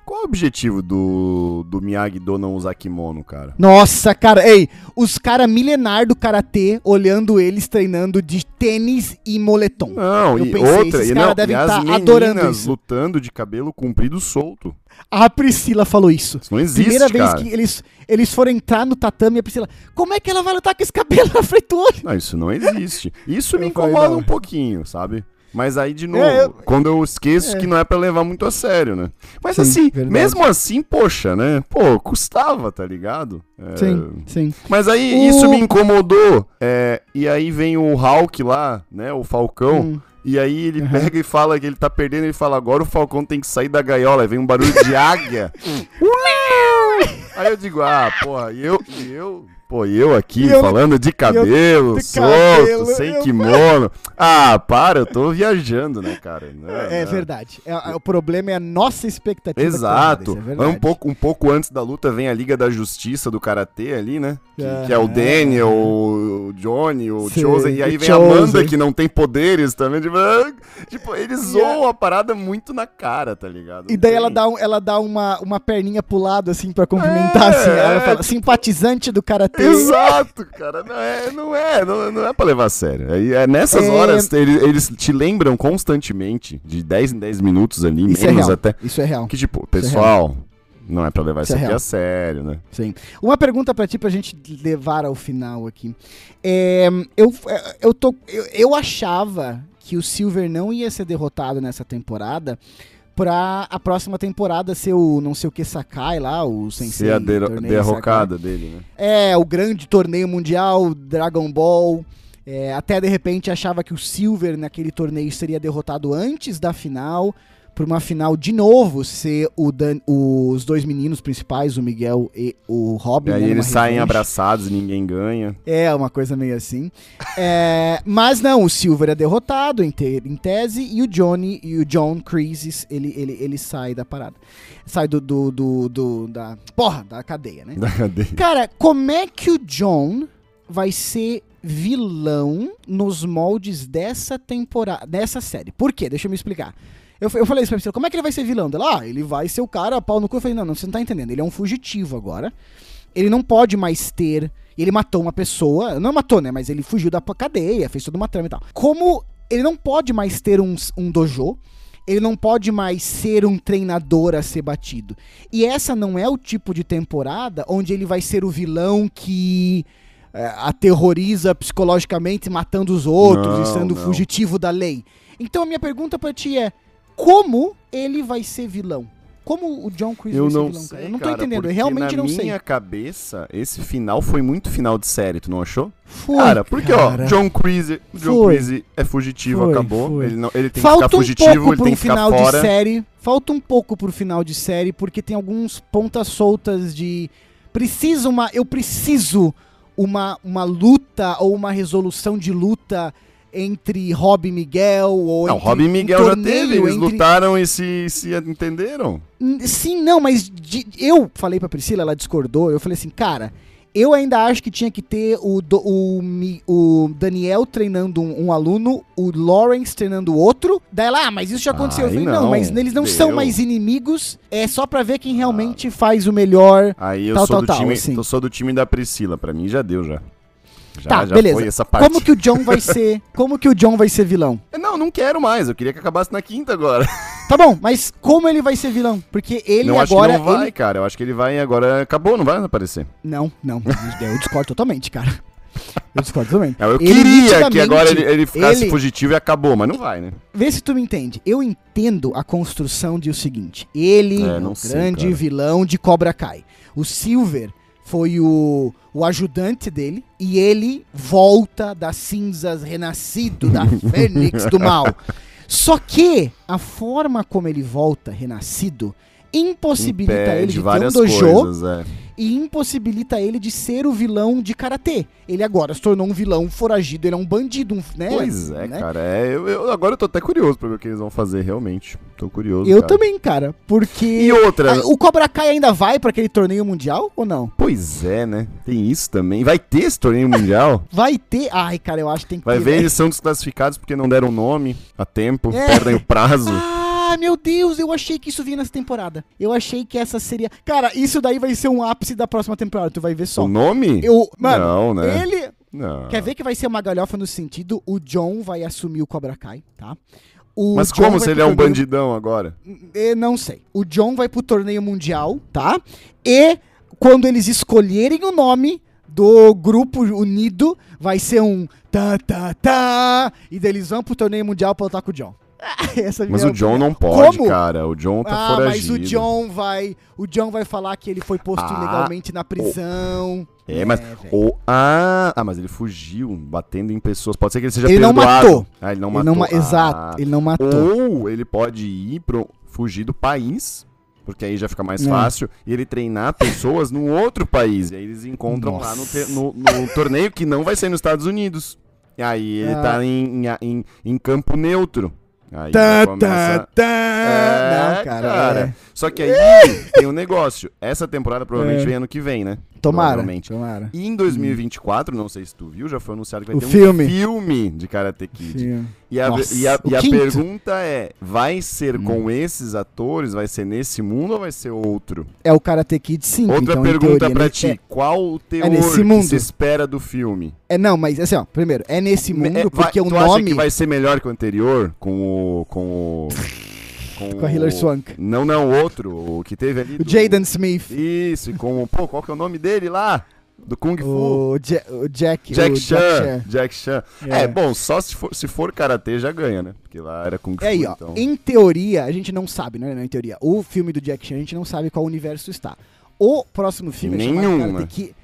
[SPEAKER 3] Qual é o objetivo do, do Miyagi-Do não usar kimono, cara?
[SPEAKER 2] Nossa, cara, ei, os cara milenar do karatê olhando eles treinando de tênis e moletom.
[SPEAKER 3] Não,
[SPEAKER 2] Eu
[SPEAKER 3] e
[SPEAKER 2] pensei,
[SPEAKER 3] outra,
[SPEAKER 2] esses
[SPEAKER 3] e,
[SPEAKER 2] cara
[SPEAKER 3] não,
[SPEAKER 2] devem
[SPEAKER 3] e as
[SPEAKER 2] tá adorando isso.
[SPEAKER 3] lutando de cabelo comprido solto.
[SPEAKER 2] A Priscila falou isso.
[SPEAKER 3] Isso não existe,
[SPEAKER 2] Primeira vez
[SPEAKER 3] cara.
[SPEAKER 2] que eles, eles foram entrar no tatame, a Priscila, como é que ela vai lutar com esse cabelo na frente do olho?
[SPEAKER 3] Não, isso não existe. Isso me incomoda um pouquinho, sabe? Mas aí, de novo,
[SPEAKER 2] É, eu-
[SPEAKER 3] quando eu esqueço
[SPEAKER 2] É.
[SPEAKER 3] que não é pra levar muito a sério, né? Mas
[SPEAKER 2] Sim,
[SPEAKER 3] assim,
[SPEAKER 2] verdade.
[SPEAKER 3] mesmo assim, poxa, né? Pô, custava, tá ligado? É,
[SPEAKER 2] Sim, sim.
[SPEAKER 3] Mas aí
[SPEAKER 2] O-
[SPEAKER 3] isso me incomodou. É, e aí vem o Hulk lá, né? O Falcão.
[SPEAKER 2] Hum.
[SPEAKER 3] E aí ele
[SPEAKER 2] Uhum.
[SPEAKER 3] pega e fala que ele tá perdendo. Ele fala: agora o Falcão tem que sair da gaiola. Aí vem um barulho de águia. [LAUGHS] aí eu digo: ah, porra, e eu, e eu, pô, eu aqui
[SPEAKER 2] eu-
[SPEAKER 3] falando de cabelo,
[SPEAKER 2] de
[SPEAKER 3] solto,
[SPEAKER 2] cabelo,
[SPEAKER 3] sem
[SPEAKER 2] eu-
[SPEAKER 3] kimono. Ah, para, eu tô viajando, né, cara? [LAUGHS] Não
[SPEAKER 2] É,
[SPEAKER 3] não.
[SPEAKER 2] verdade. É, é, o problema é a nossa expectativa.
[SPEAKER 3] Exato.
[SPEAKER 2] nada, é verdade.
[SPEAKER 3] um, pouco, um pouco antes da luta vem a Liga da Justiça do Karatê ali, né? Que,
[SPEAKER 2] Ah,
[SPEAKER 3] que é o
[SPEAKER 2] é.
[SPEAKER 3] Daniel, o Johnny, o
[SPEAKER 2] Sim,
[SPEAKER 3] Chosen. E aí vem a Amanda,
[SPEAKER 2] Chosen.
[SPEAKER 3] que não tem poderes também. Tipo, ah, tipo eles zoam a parada muito na cara, tá ligado?
[SPEAKER 2] E daí ela dá, ela dá uma, uma perninha pro lado, assim, pra cumprimentar,
[SPEAKER 3] É,
[SPEAKER 2] assim. Ela
[SPEAKER 3] é,
[SPEAKER 2] fala,
[SPEAKER 3] tipo-
[SPEAKER 2] simpatizante do Karatê.
[SPEAKER 3] Exato, cara. Não é, não é, não, não é pra levar a sério. Aí, é nessas
[SPEAKER 2] É.
[SPEAKER 3] horas, eles, eles te lembram constantemente, de 10 em 10 minutos ali,
[SPEAKER 2] Isso é
[SPEAKER 3] menos
[SPEAKER 2] real.
[SPEAKER 3] até.
[SPEAKER 2] Isso é real.
[SPEAKER 3] Que tipo,
[SPEAKER 2] é
[SPEAKER 3] pessoal, não é pra levar
[SPEAKER 2] Isso
[SPEAKER 3] isso
[SPEAKER 2] é
[SPEAKER 3] aqui
[SPEAKER 2] real.
[SPEAKER 3] a sério, né?
[SPEAKER 2] Sim. Uma pergunta pra ti, pra gente levar ao final aqui. É, eu, eu, tô, eu, eu achava que o Silver não ia ser derrotado nessa temporada pra a próxima temporada ser o não sei o que Sakai lá, o Sensei.
[SPEAKER 3] Ser a
[SPEAKER 2] torneio
[SPEAKER 3] derrocada dele, né?
[SPEAKER 2] É, o grande torneio mundial, Dragon Ball. É, até de repente achava que o Silver naquele torneio seria derrotado antes da final. Por uma final de novo ser o Dan- os dois meninos principais, o Miguel e o Robin.
[SPEAKER 3] E aí
[SPEAKER 2] né,
[SPEAKER 3] eles saem
[SPEAKER 2] revanche.
[SPEAKER 3] abraçados e ninguém ganha.
[SPEAKER 2] É, uma coisa meio assim. É, mas não, o Silver é derrotado em, te- em tese e o Johnny e o John Creases, ele, ele, ele sai da parada. Sai do, do, do, do- da. Porra, da cadeia, né? [LAUGHS]
[SPEAKER 3] Da cadeia.
[SPEAKER 2] Cara, como é que o John vai ser vilão nos moldes dessa temporada, dessa série? Por quê? Deixa eu me explicar. Eu, eu falei isso pra você, como é que ele vai ser vilão? Dela, ah, ele vai ser o cara pau no cu. Eu falei, não, não, você não tá entendendo. Ele é um fugitivo agora. Ele não pode mais ter. Ele matou uma pessoa. Não matou, né? Mas ele fugiu da cadeia, fez toda uma trama e tal. Como ele não pode mais ter um, um dojo. Ele não pode mais ser um treinador a ser batido. E essa não é o tipo de temporada onde ele vai ser o vilão que é, aterroriza psicologicamente, matando os outros
[SPEAKER 3] Não,
[SPEAKER 2] e sendo
[SPEAKER 3] não.
[SPEAKER 2] fugitivo da lei. Então a minha pergunta pra ti é: como ele vai ser vilão? Como o John Chris
[SPEAKER 3] Eu
[SPEAKER 2] vai ser
[SPEAKER 3] não
[SPEAKER 2] vilão,
[SPEAKER 3] sei,
[SPEAKER 2] cara? Eu não tô
[SPEAKER 3] cara,
[SPEAKER 2] entendendo, eu realmente
[SPEAKER 3] na
[SPEAKER 2] não sei.
[SPEAKER 3] minha cabeça, esse final foi muito final de série, tu não achou?
[SPEAKER 2] Foi,
[SPEAKER 3] cara, porque
[SPEAKER 2] cara.
[SPEAKER 3] ó, John Creasy, John. Creasy é fugitivo,
[SPEAKER 2] Foi,
[SPEAKER 3] acabou.
[SPEAKER 2] foi.
[SPEAKER 3] Ele, não, ele tem
[SPEAKER 2] Falta
[SPEAKER 3] que ficar
[SPEAKER 2] um
[SPEAKER 3] fugitivo,
[SPEAKER 2] pouco
[SPEAKER 3] ele
[SPEAKER 2] pro
[SPEAKER 3] tem que ficar
[SPEAKER 2] final
[SPEAKER 3] fora.
[SPEAKER 2] de série. Falta um pouco pro final de série, porque tem alguns pontas soltas de. Preciso uma. Eu preciso uma, uma luta ou uma resolução de luta entre Rob e Miguel. Ou
[SPEAKER 3] Não,
[SPEAKER 2] entre
[SPEAKER 3] Robin e
[SPEAKER 2] um
[SPEAKER 3] Miguel já teve, eles
[SPEAKER 2] entre-
[SPEAKER 3] lutaram e se, se entenderam.
[SPEAKER 2] Sim, não, mas de- eu falei pra Priscila, ela discordou. Eu falei assim, cara, eu ainda acho que tinha que ter o, o, o Daniel treinando um, um aluno, o Lawrence treinando outro. Daí ela, ah, mas isso já aconteceu. eu falei, não,
[SPEAKER 3] não,
[SPEAKER 2] mas eles não são
[SPEAKER 3] deu.
[SPEAKER 2] mais inimigos. É só pra ver quem realmente faz o melhor.
[SPEAKER 3] Aí eu
[SPEAKER 2] Tal,
[SPEAKER 3] sou,
[SPEAKER 2] tal,
[SPEAKER 3] do
[SPEAKER 2] tal,
[SPEAKER 3] time,
[SPEAKER 2] assim.
[SPEAKER 3] eu sou do time da Priscila, pra mim já deu já. Já,
[SPEAKER 2] Tá,
[SPEAKER 3] já
[SPEAKER 2] beleza.
[SPEAKER 3] foi essa parte.
[SPEAKER 2] Como que o John vai ser? [LAUGHS] Como que o John vai ser vilão?
[SPEAKER 3] Não, não quero mais, eu queria que acabasse na quinta agora.
[SPEAKER 2] Tá bom, mas como ele vai ser vilão? Porque ele
[SPEAKER 3] não acho
[SPEAKER 2] agora.
[SPEAKER 3] que não vai,
[SPEAKER 2] ele-
[SPEAKER 3] cara, eu acho que ele vai agora, acabou, não vai aparecer.
[SPEAKER 2] Não, não. Eu discordo totalmente, cara. Eu discordo totalmente.
[SPEAKER 3] É, Eu queria que agora ele, ele ficasse
[SPEAKER 2] ele-
[SPEAKER 3] fugitivo e acabou, mas não vai, né?
[SPEAKER 2] Vê se tu me entende. Eu entendo a construção de o seguinte: ele
[SPEAKER 3] É,
[SPEAKER 2] é, grande
[SPEAKER 3] cara.
[SPEAKER 2] vilão de Cobra Kai. O Silver foi o, o ajudante dele e ele volta das cinzas, renascido da [LAUGHS] Fênix do mal. Só que a forma como ele volta renascido impossibilita ele
[SPEAKER 3] Impede
[SPEAKER 2] de ter um dojo
[SPEAKER 3] coisas, é.
[SPEAKER 2] E impossibilita ele de ser o vilão de karatê. Ele agora se tornou um vilão foragido, ele é um bandido, um, né?
[SPEAKER 3] Pois é,
[SPEAKER 2] né?
[SPEAKER 3] cara. É, eu, eu- agora eu tô até curioso pra ver o que eles vão fazer, realmente. Tô curioso.
[SPEAKER 2] Eu
[SPEAKER 3] cara.
[SPEAKER 2] também, cara, porque
[SPEAKER 3] E outra,
[SPEAKER 2] Ah, o Cobra Kai ainda vai pra aquele torneio mundial ou não?
[SPEAKER 3] pois é, né? Tem isso também. Vai ter esse torneio mundial? [LAUGHS]
[SPEAKER 2] Vai ter. Ai, cara, eu acho que tem que
[SPEAKER 3] Vai
[SPEAKER 2] ter.
[SPEAKER 3] ver, eles são desclassificados porque não deram nome a tempo,
[SPEAKER 2] É.
[SPEAKER 3] perdem o prazo.
[SPEAKER 2] Ah, Ah, meu Deus, eu achei que isso vinha nessa temporada. Eu achei que essa seria. Cara, isso daí vai ser um ápice da próxima temporada, tu vai ver só.
[SPEAKER 3] O nome?
[SPEAKER 2] Eu, mano,
[SPEAKER 3] Não, né?
[SPEAKER 2] ele.
[SPEAKER 3] Não.
[SPEAKER 2] Quer ver que vai ser uma galhofa no sentido? O John vai assumir o Cobra Kai, tá? O
[SPEAKER 3] Mas
[SPEAKER 2] John
[SPEAKER 3] como se ele é um
[SPEAKER 2] torneio-
[SPEAKER 3] bandidão agora?
[SPEAKER 2] Eu não sei. O John vai pro torneio mundial, tá? E quando eles escolherem o nome do grupo unido, vai ser um tá, tá, tá. E daí eles vão pro torneio mundial pra lutar com o John. [LAUGHS] É
[SPEAKER 3] Mas o John não pode,
[SPEAKER 2] Como?
[SPEAKER 3] cara. O John tá
[SPEAKER 2] ah,
[SPEAKER 3] foragido.
[SPEAKER 2] mas o John vai. O John vai falar que ele foi posto
[SPEAKER 3] Ah,
[SPEAKER 2] ilegalmente na prisão.
[SPEAKER 3] É, mas.
[SPEAKER 2] velho.
[SPEAKER 3] o, ah, ah, mas ele fugiu, batendo em pessoas. Pode ser que ele seja
[SPEAKER 2] Ele não
[SPEAKER 3] perdoado.
[SPEAKER 2] matou.
[SPEAKER 3] Ah, ele não
[SPEAKER 2] Ele
[SPEAKER 3] matou.
[SPEAKER 2] não ma-
[SPEAKER 3] Ah.
[SPEAKER 2] Exato, ele não matou.
[SPEAKER 3] Ou ele pode ir pro fugir do país, porque aí já fica mais
[SPEAKER 2] É.
[SPEAKER 3] fácil, e ele treinar pessoas num outro país. E aí eles encontram lá no, te- no- no torneio que não vai ser nos Estados Unidos. E aí ele
[SPEAKER 2] Ah.
[SPEAKER 3] tá em, em- em campo neutro. Aí
[SPEAKER 2] Tá,
[SPEAKER 3] já começa...
[SPEAKER 2] tá, tá.
[SPEAKER 3] É,
[SPEAKER 2] não, cara. é.
[SPEAKER 3] Só que aí tem um negócio. Essa temporada provavelmente
[SPEAKER 2] É.
[SPEAKER 3] vem ano que vem, né?
[SPEAKER 2] Tomara. Tomara.
[SPEAKER 3] E em 2024, não sei se tu viu, já foi anunciado que vai
[SPEAKER 2] O
[SPEAKER 3] ter
[SPEAKER 2] filme.
[SPEAKER 3] um filme de Karate Kid.
[SPEAKER 2] Sim.
[SPEAKER 3] E a,
[SPEAKER 2] Nossa,
[SPEAKER 3] e a, e a.
[SPEAKER 2] Hum.
[SPEAKER 3] pergunta é: vai ser com esses atores? Vai ser nesse mundo ou vai ser outro?
[SPEAKER 2] É o Karate Kid 5.
[SPEAKER 3] Outra
[SPEAKER 2] então,
[SPEAKER 3] pergunta
[SPEAKER 2] teoria,
[SPEAKER 3] pra ti: qual o teor
[SPEAKER 2] nesse
[SPEAKER 3] que
[SPEAKER 2] mundo.
[SPEAKER 3] se espera do filme?
[SPEAKER 2] É, é, não, mas assim, ó, primeiro, é nesse mundo,
[SPEAKER 3] É, vai-
[SPEAKER 2] porque o
[SPEAKER 3] tu acha
[SPEAKER 2] nome.
[SPEAKER 3] que vai ser melhor que o anterior? Com o. Com o. [LAUGHS]
[SPEAKER 2] Com a Hilary Swank.
[SPEAKER 3] Não, não, outro. O que teve ali.
[SPEAKER 2] O
[SPEAKER 3] do-
[SPEAKER 2] Jaden Smith.
[SPEAKER 3] Isso, e com. Pô, qual que é o nome dele lá? Do Kung Fu.
[SPEAKER 2] O, Ja- o Jack.
[SPEAKER 3] Jack
[SPEAKER 2] o
[SPEAKER 3] Chan. Jack Chan.
[SPEAKER 2] É.
[SPEAKER 3] É. bom, só se for, se for karatê já ganha, né? Porque lá era Kung Fu.
[SPEAKER 2] É aí, ó.
[SPEAKER 3] então.
[SPEAKER 2] Em teoria, a gente não sabe, né? Não, em teoria. O filme do Jack Chan, a gente não sabe qual universo está. O próximo filme é
[SPEAKER 3] Nenhum,
[SPEAKER 2] chamado Karate? Kid.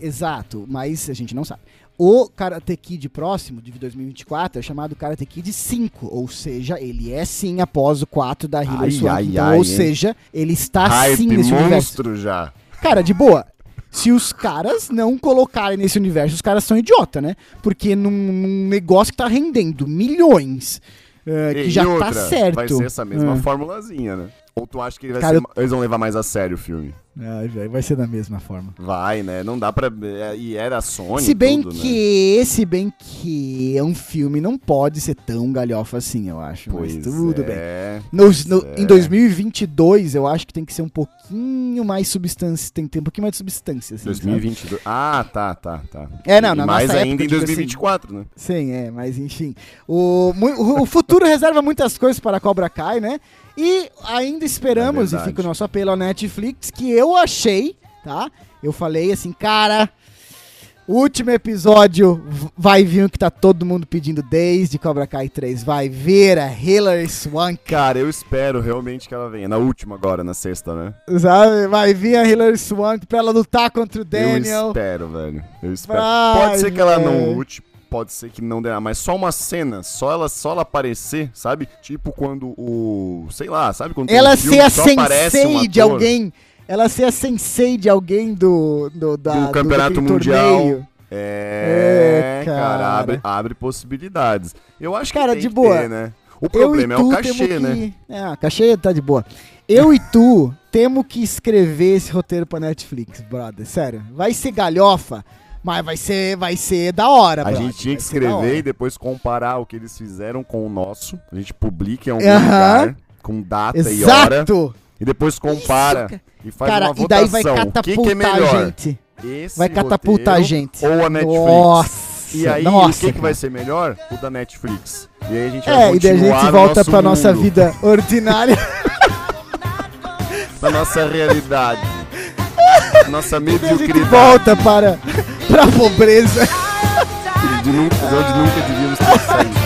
[SPEAKER 2] Exato, mas a gente não sabe. O Karate Kid próximo, de 2024, é chamado Karate Kid 5. Ou seja, ele é sim após o 4 da Hilary Swank. Então,
[SPEAKER 3] ai,
[SPEAKER 2] ou
[SPEAKER 3] hein?
[SPEAKER 2] seja, ele está
[SPEAKER 3] Hype
[SPEAKER 2] sim nesse universo.
[SPEAKER 3] monstro já.
[SPEAKER 2] Cara, de boa. Se os caras não colocarem nesse universo, os caras são idiota, né? Porque num, num negócio que tá rendendo milhões, é, que
[SPEAKER 3] E
[SPEAKER 2] já
[SPEAKER 3] outra,
[SPEAKER 2] tá certo.
[SPEAKER 3] Vai ser essa mesma
[SPEAKER 2] Ah.
[SPEAKER 3] formulazinha, né? Ou tu acha que
[SPEAKER 2] Cara,
[SPEAKER 3] ser- eles vão levar mais a sério o filme?
[SPEAKER 2] Velho, vai ser da mesma forma.
[SPEAKER 3] Vai, né? Não dá pra. é, E era Sony.
[SPEAKER 2] se bem
[SPEAKER 3] tudo, né?
[SPEAKER 2] que, se bem que é um filme não pode ser tão galhofa assim, eu acho.
[SPEAKER 3] Pois
[SPEAKER 2] mas tudo bem.
[SPEAKER 3] é.
[SPEAKER 2] Nos- no-
[SPEAKER 3] é.
[SPEAKER 2] Em 2022, eu acho que tem que ser um pouquinho mais substância. Tem que ter um pouquinho mais de substância, assim. sabe?
[SPEAKER 3] 2022. Ah, tá, tá, tá.
[SPEAKER 2] É, não, na
[SPEAKER 3] mais
[SPEAKER 2] nossa
[SPEAKER 3] ainda
[SPEAKER 2] época,
[SPEAKER 3] em
[SPEAKER 2] digo assim.
[SPEAKER 3] 2024, né?
[SPEAKER 2] Sim, é, mas enfim. O, mu- o futuro [LAUGHS] reserva muitas coisas para a Cobra Kai, né? E ainda esperamos,
[SPEAKER 3] É
[SPEAKER 2] e fica o nosso apelo ao Netflix, que eu achei, tá? Eu falei assim, cara, último episódio vai vir o que tá todo mundo pedindo desde Cobra Kai 3. Vai ver a Hilary Swank,
[SPEAKER 3] Cara, eu espero realmente que ela venha. Na última agora, na sexta, né?
[SPEAKER 2] sabe? Vai vir a Hilary Swank pra ela lutar contra o
[SPEAKER 3] Eu
[SPEAKER 2] Daniel.
[SPEAKER 3] espero, velho. Eu espero.
[SPEAKER 2] Vai,
[SPEAKER 3] pode ser que ela não lute, pode ser que não dê, mas só uma cena, só ela, só ela aparecer, sabe? Tipo quando o, sei lá, sabe quando
[SPEAKER 2] ela
[SPEAKER 3] um
[SPEAKER 2] ser a
[SPEAKER 3] que aparece um
[SPEAKER 2] sensei de alguém. Ela ser a sensei de alguém do, do, da,
[SPEAKER 3] Do campeonato
[SPEAKER 2] daquele
[SPEAKER 3] mundial.
[SPEAKER 2] torneio.
[SPEAKER 3] É,
[SPEAKER 2] É,
[SPEAKER 3] cara,
[SPEAKER 2] cara.
[SPEAKER 3] abre, abre possibilidades. Eu acho que
[SPEAKER 2] Cara,
[SPEAKER 3] tem
[SPEAKER 2] de
[SPEAKER 3] que
[SPEAKER 2] boa.
[SPEAKER 3] ter, né? O problema é o cachê,
[SPEAKER 2] que...
[SPEAKER 3] né?
[SPEAKER 2] É, a cachê tá de boa. Eu e tu temos que escrever esse roteiro pra Netflix, brother. Sério. Vai ser galhofa, mas vai ser, vai ser da hora,
[SPEAKER 3] A
[SPEAKER 2] brother.
[SPEAKER 3] gente tinha que escrever e depois comparar o que eles fizeram com o nosso. A gente publica em algum
[SPEAKER 2] Aham.
[SPEAKER 3] lugar, com data e hora.
[SPEAKER 2] Exato!
[SPEAKER 3] E depois compara
[SPEAKER 2] Isso,
[SPEAKER 3] e faz
[SPEAKER 2] Cara,
[SPEAKER 3] uma
[SPEAKER 2] e
[SPEAKER 3] votação.
[SPEAKER 2] daí vai
[SPEAKER 3] o que,
[SPEAKER 2] catapultar
[SPEAKER 3] que é melhor?
[SPEAKER 2] a gente.
[SPEAKER 3] Esse
[SPEAKER 2] Vai catapultar a
[SPEAKER 3] roteiro
[SPEAKER 2] gente.
[SPEAKER 3] Ou a Netflix.
[SPEAKER 2] Nossa!
[SPEAKER 3] E aí,
[SPEAKER 2] nossa,
[SPEAKER 3] o que, que
[SPEAKER 2] cara.
[SPEAKER 3] vai ser melhor? O da Netflix. E aí a gente vai
[SPEAKER 2] É, e daí a
[SPEAKER 3] continuar
[SPEAKER 2] gente
[SPEAKER 3] no
[SPEAKER 2] volta
[SPEAKER 3] nosso
[SPEAKER 2] pra nossa
[SPEAKER 3] mundo,
[SPEAKER 2] vida [LAUGHS] ordinária.
[SPEAKER 3] Pra nossa realidade. [LAUGHS] nossa
[SPEAKER 2] e a gente
[SPEAKER 3] mediocridade.
[SPEAKER 2] volta para, pra pobreza.
[SPEAKER 3] De nunca, de onde nunca devíamos ter saído.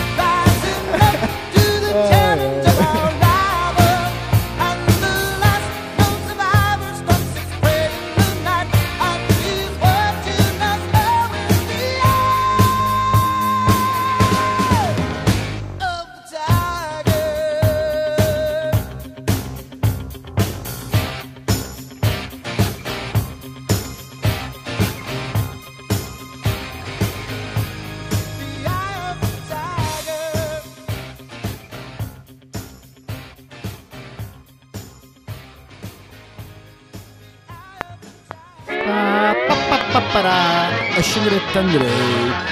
[SPEAKER 2] Andrei.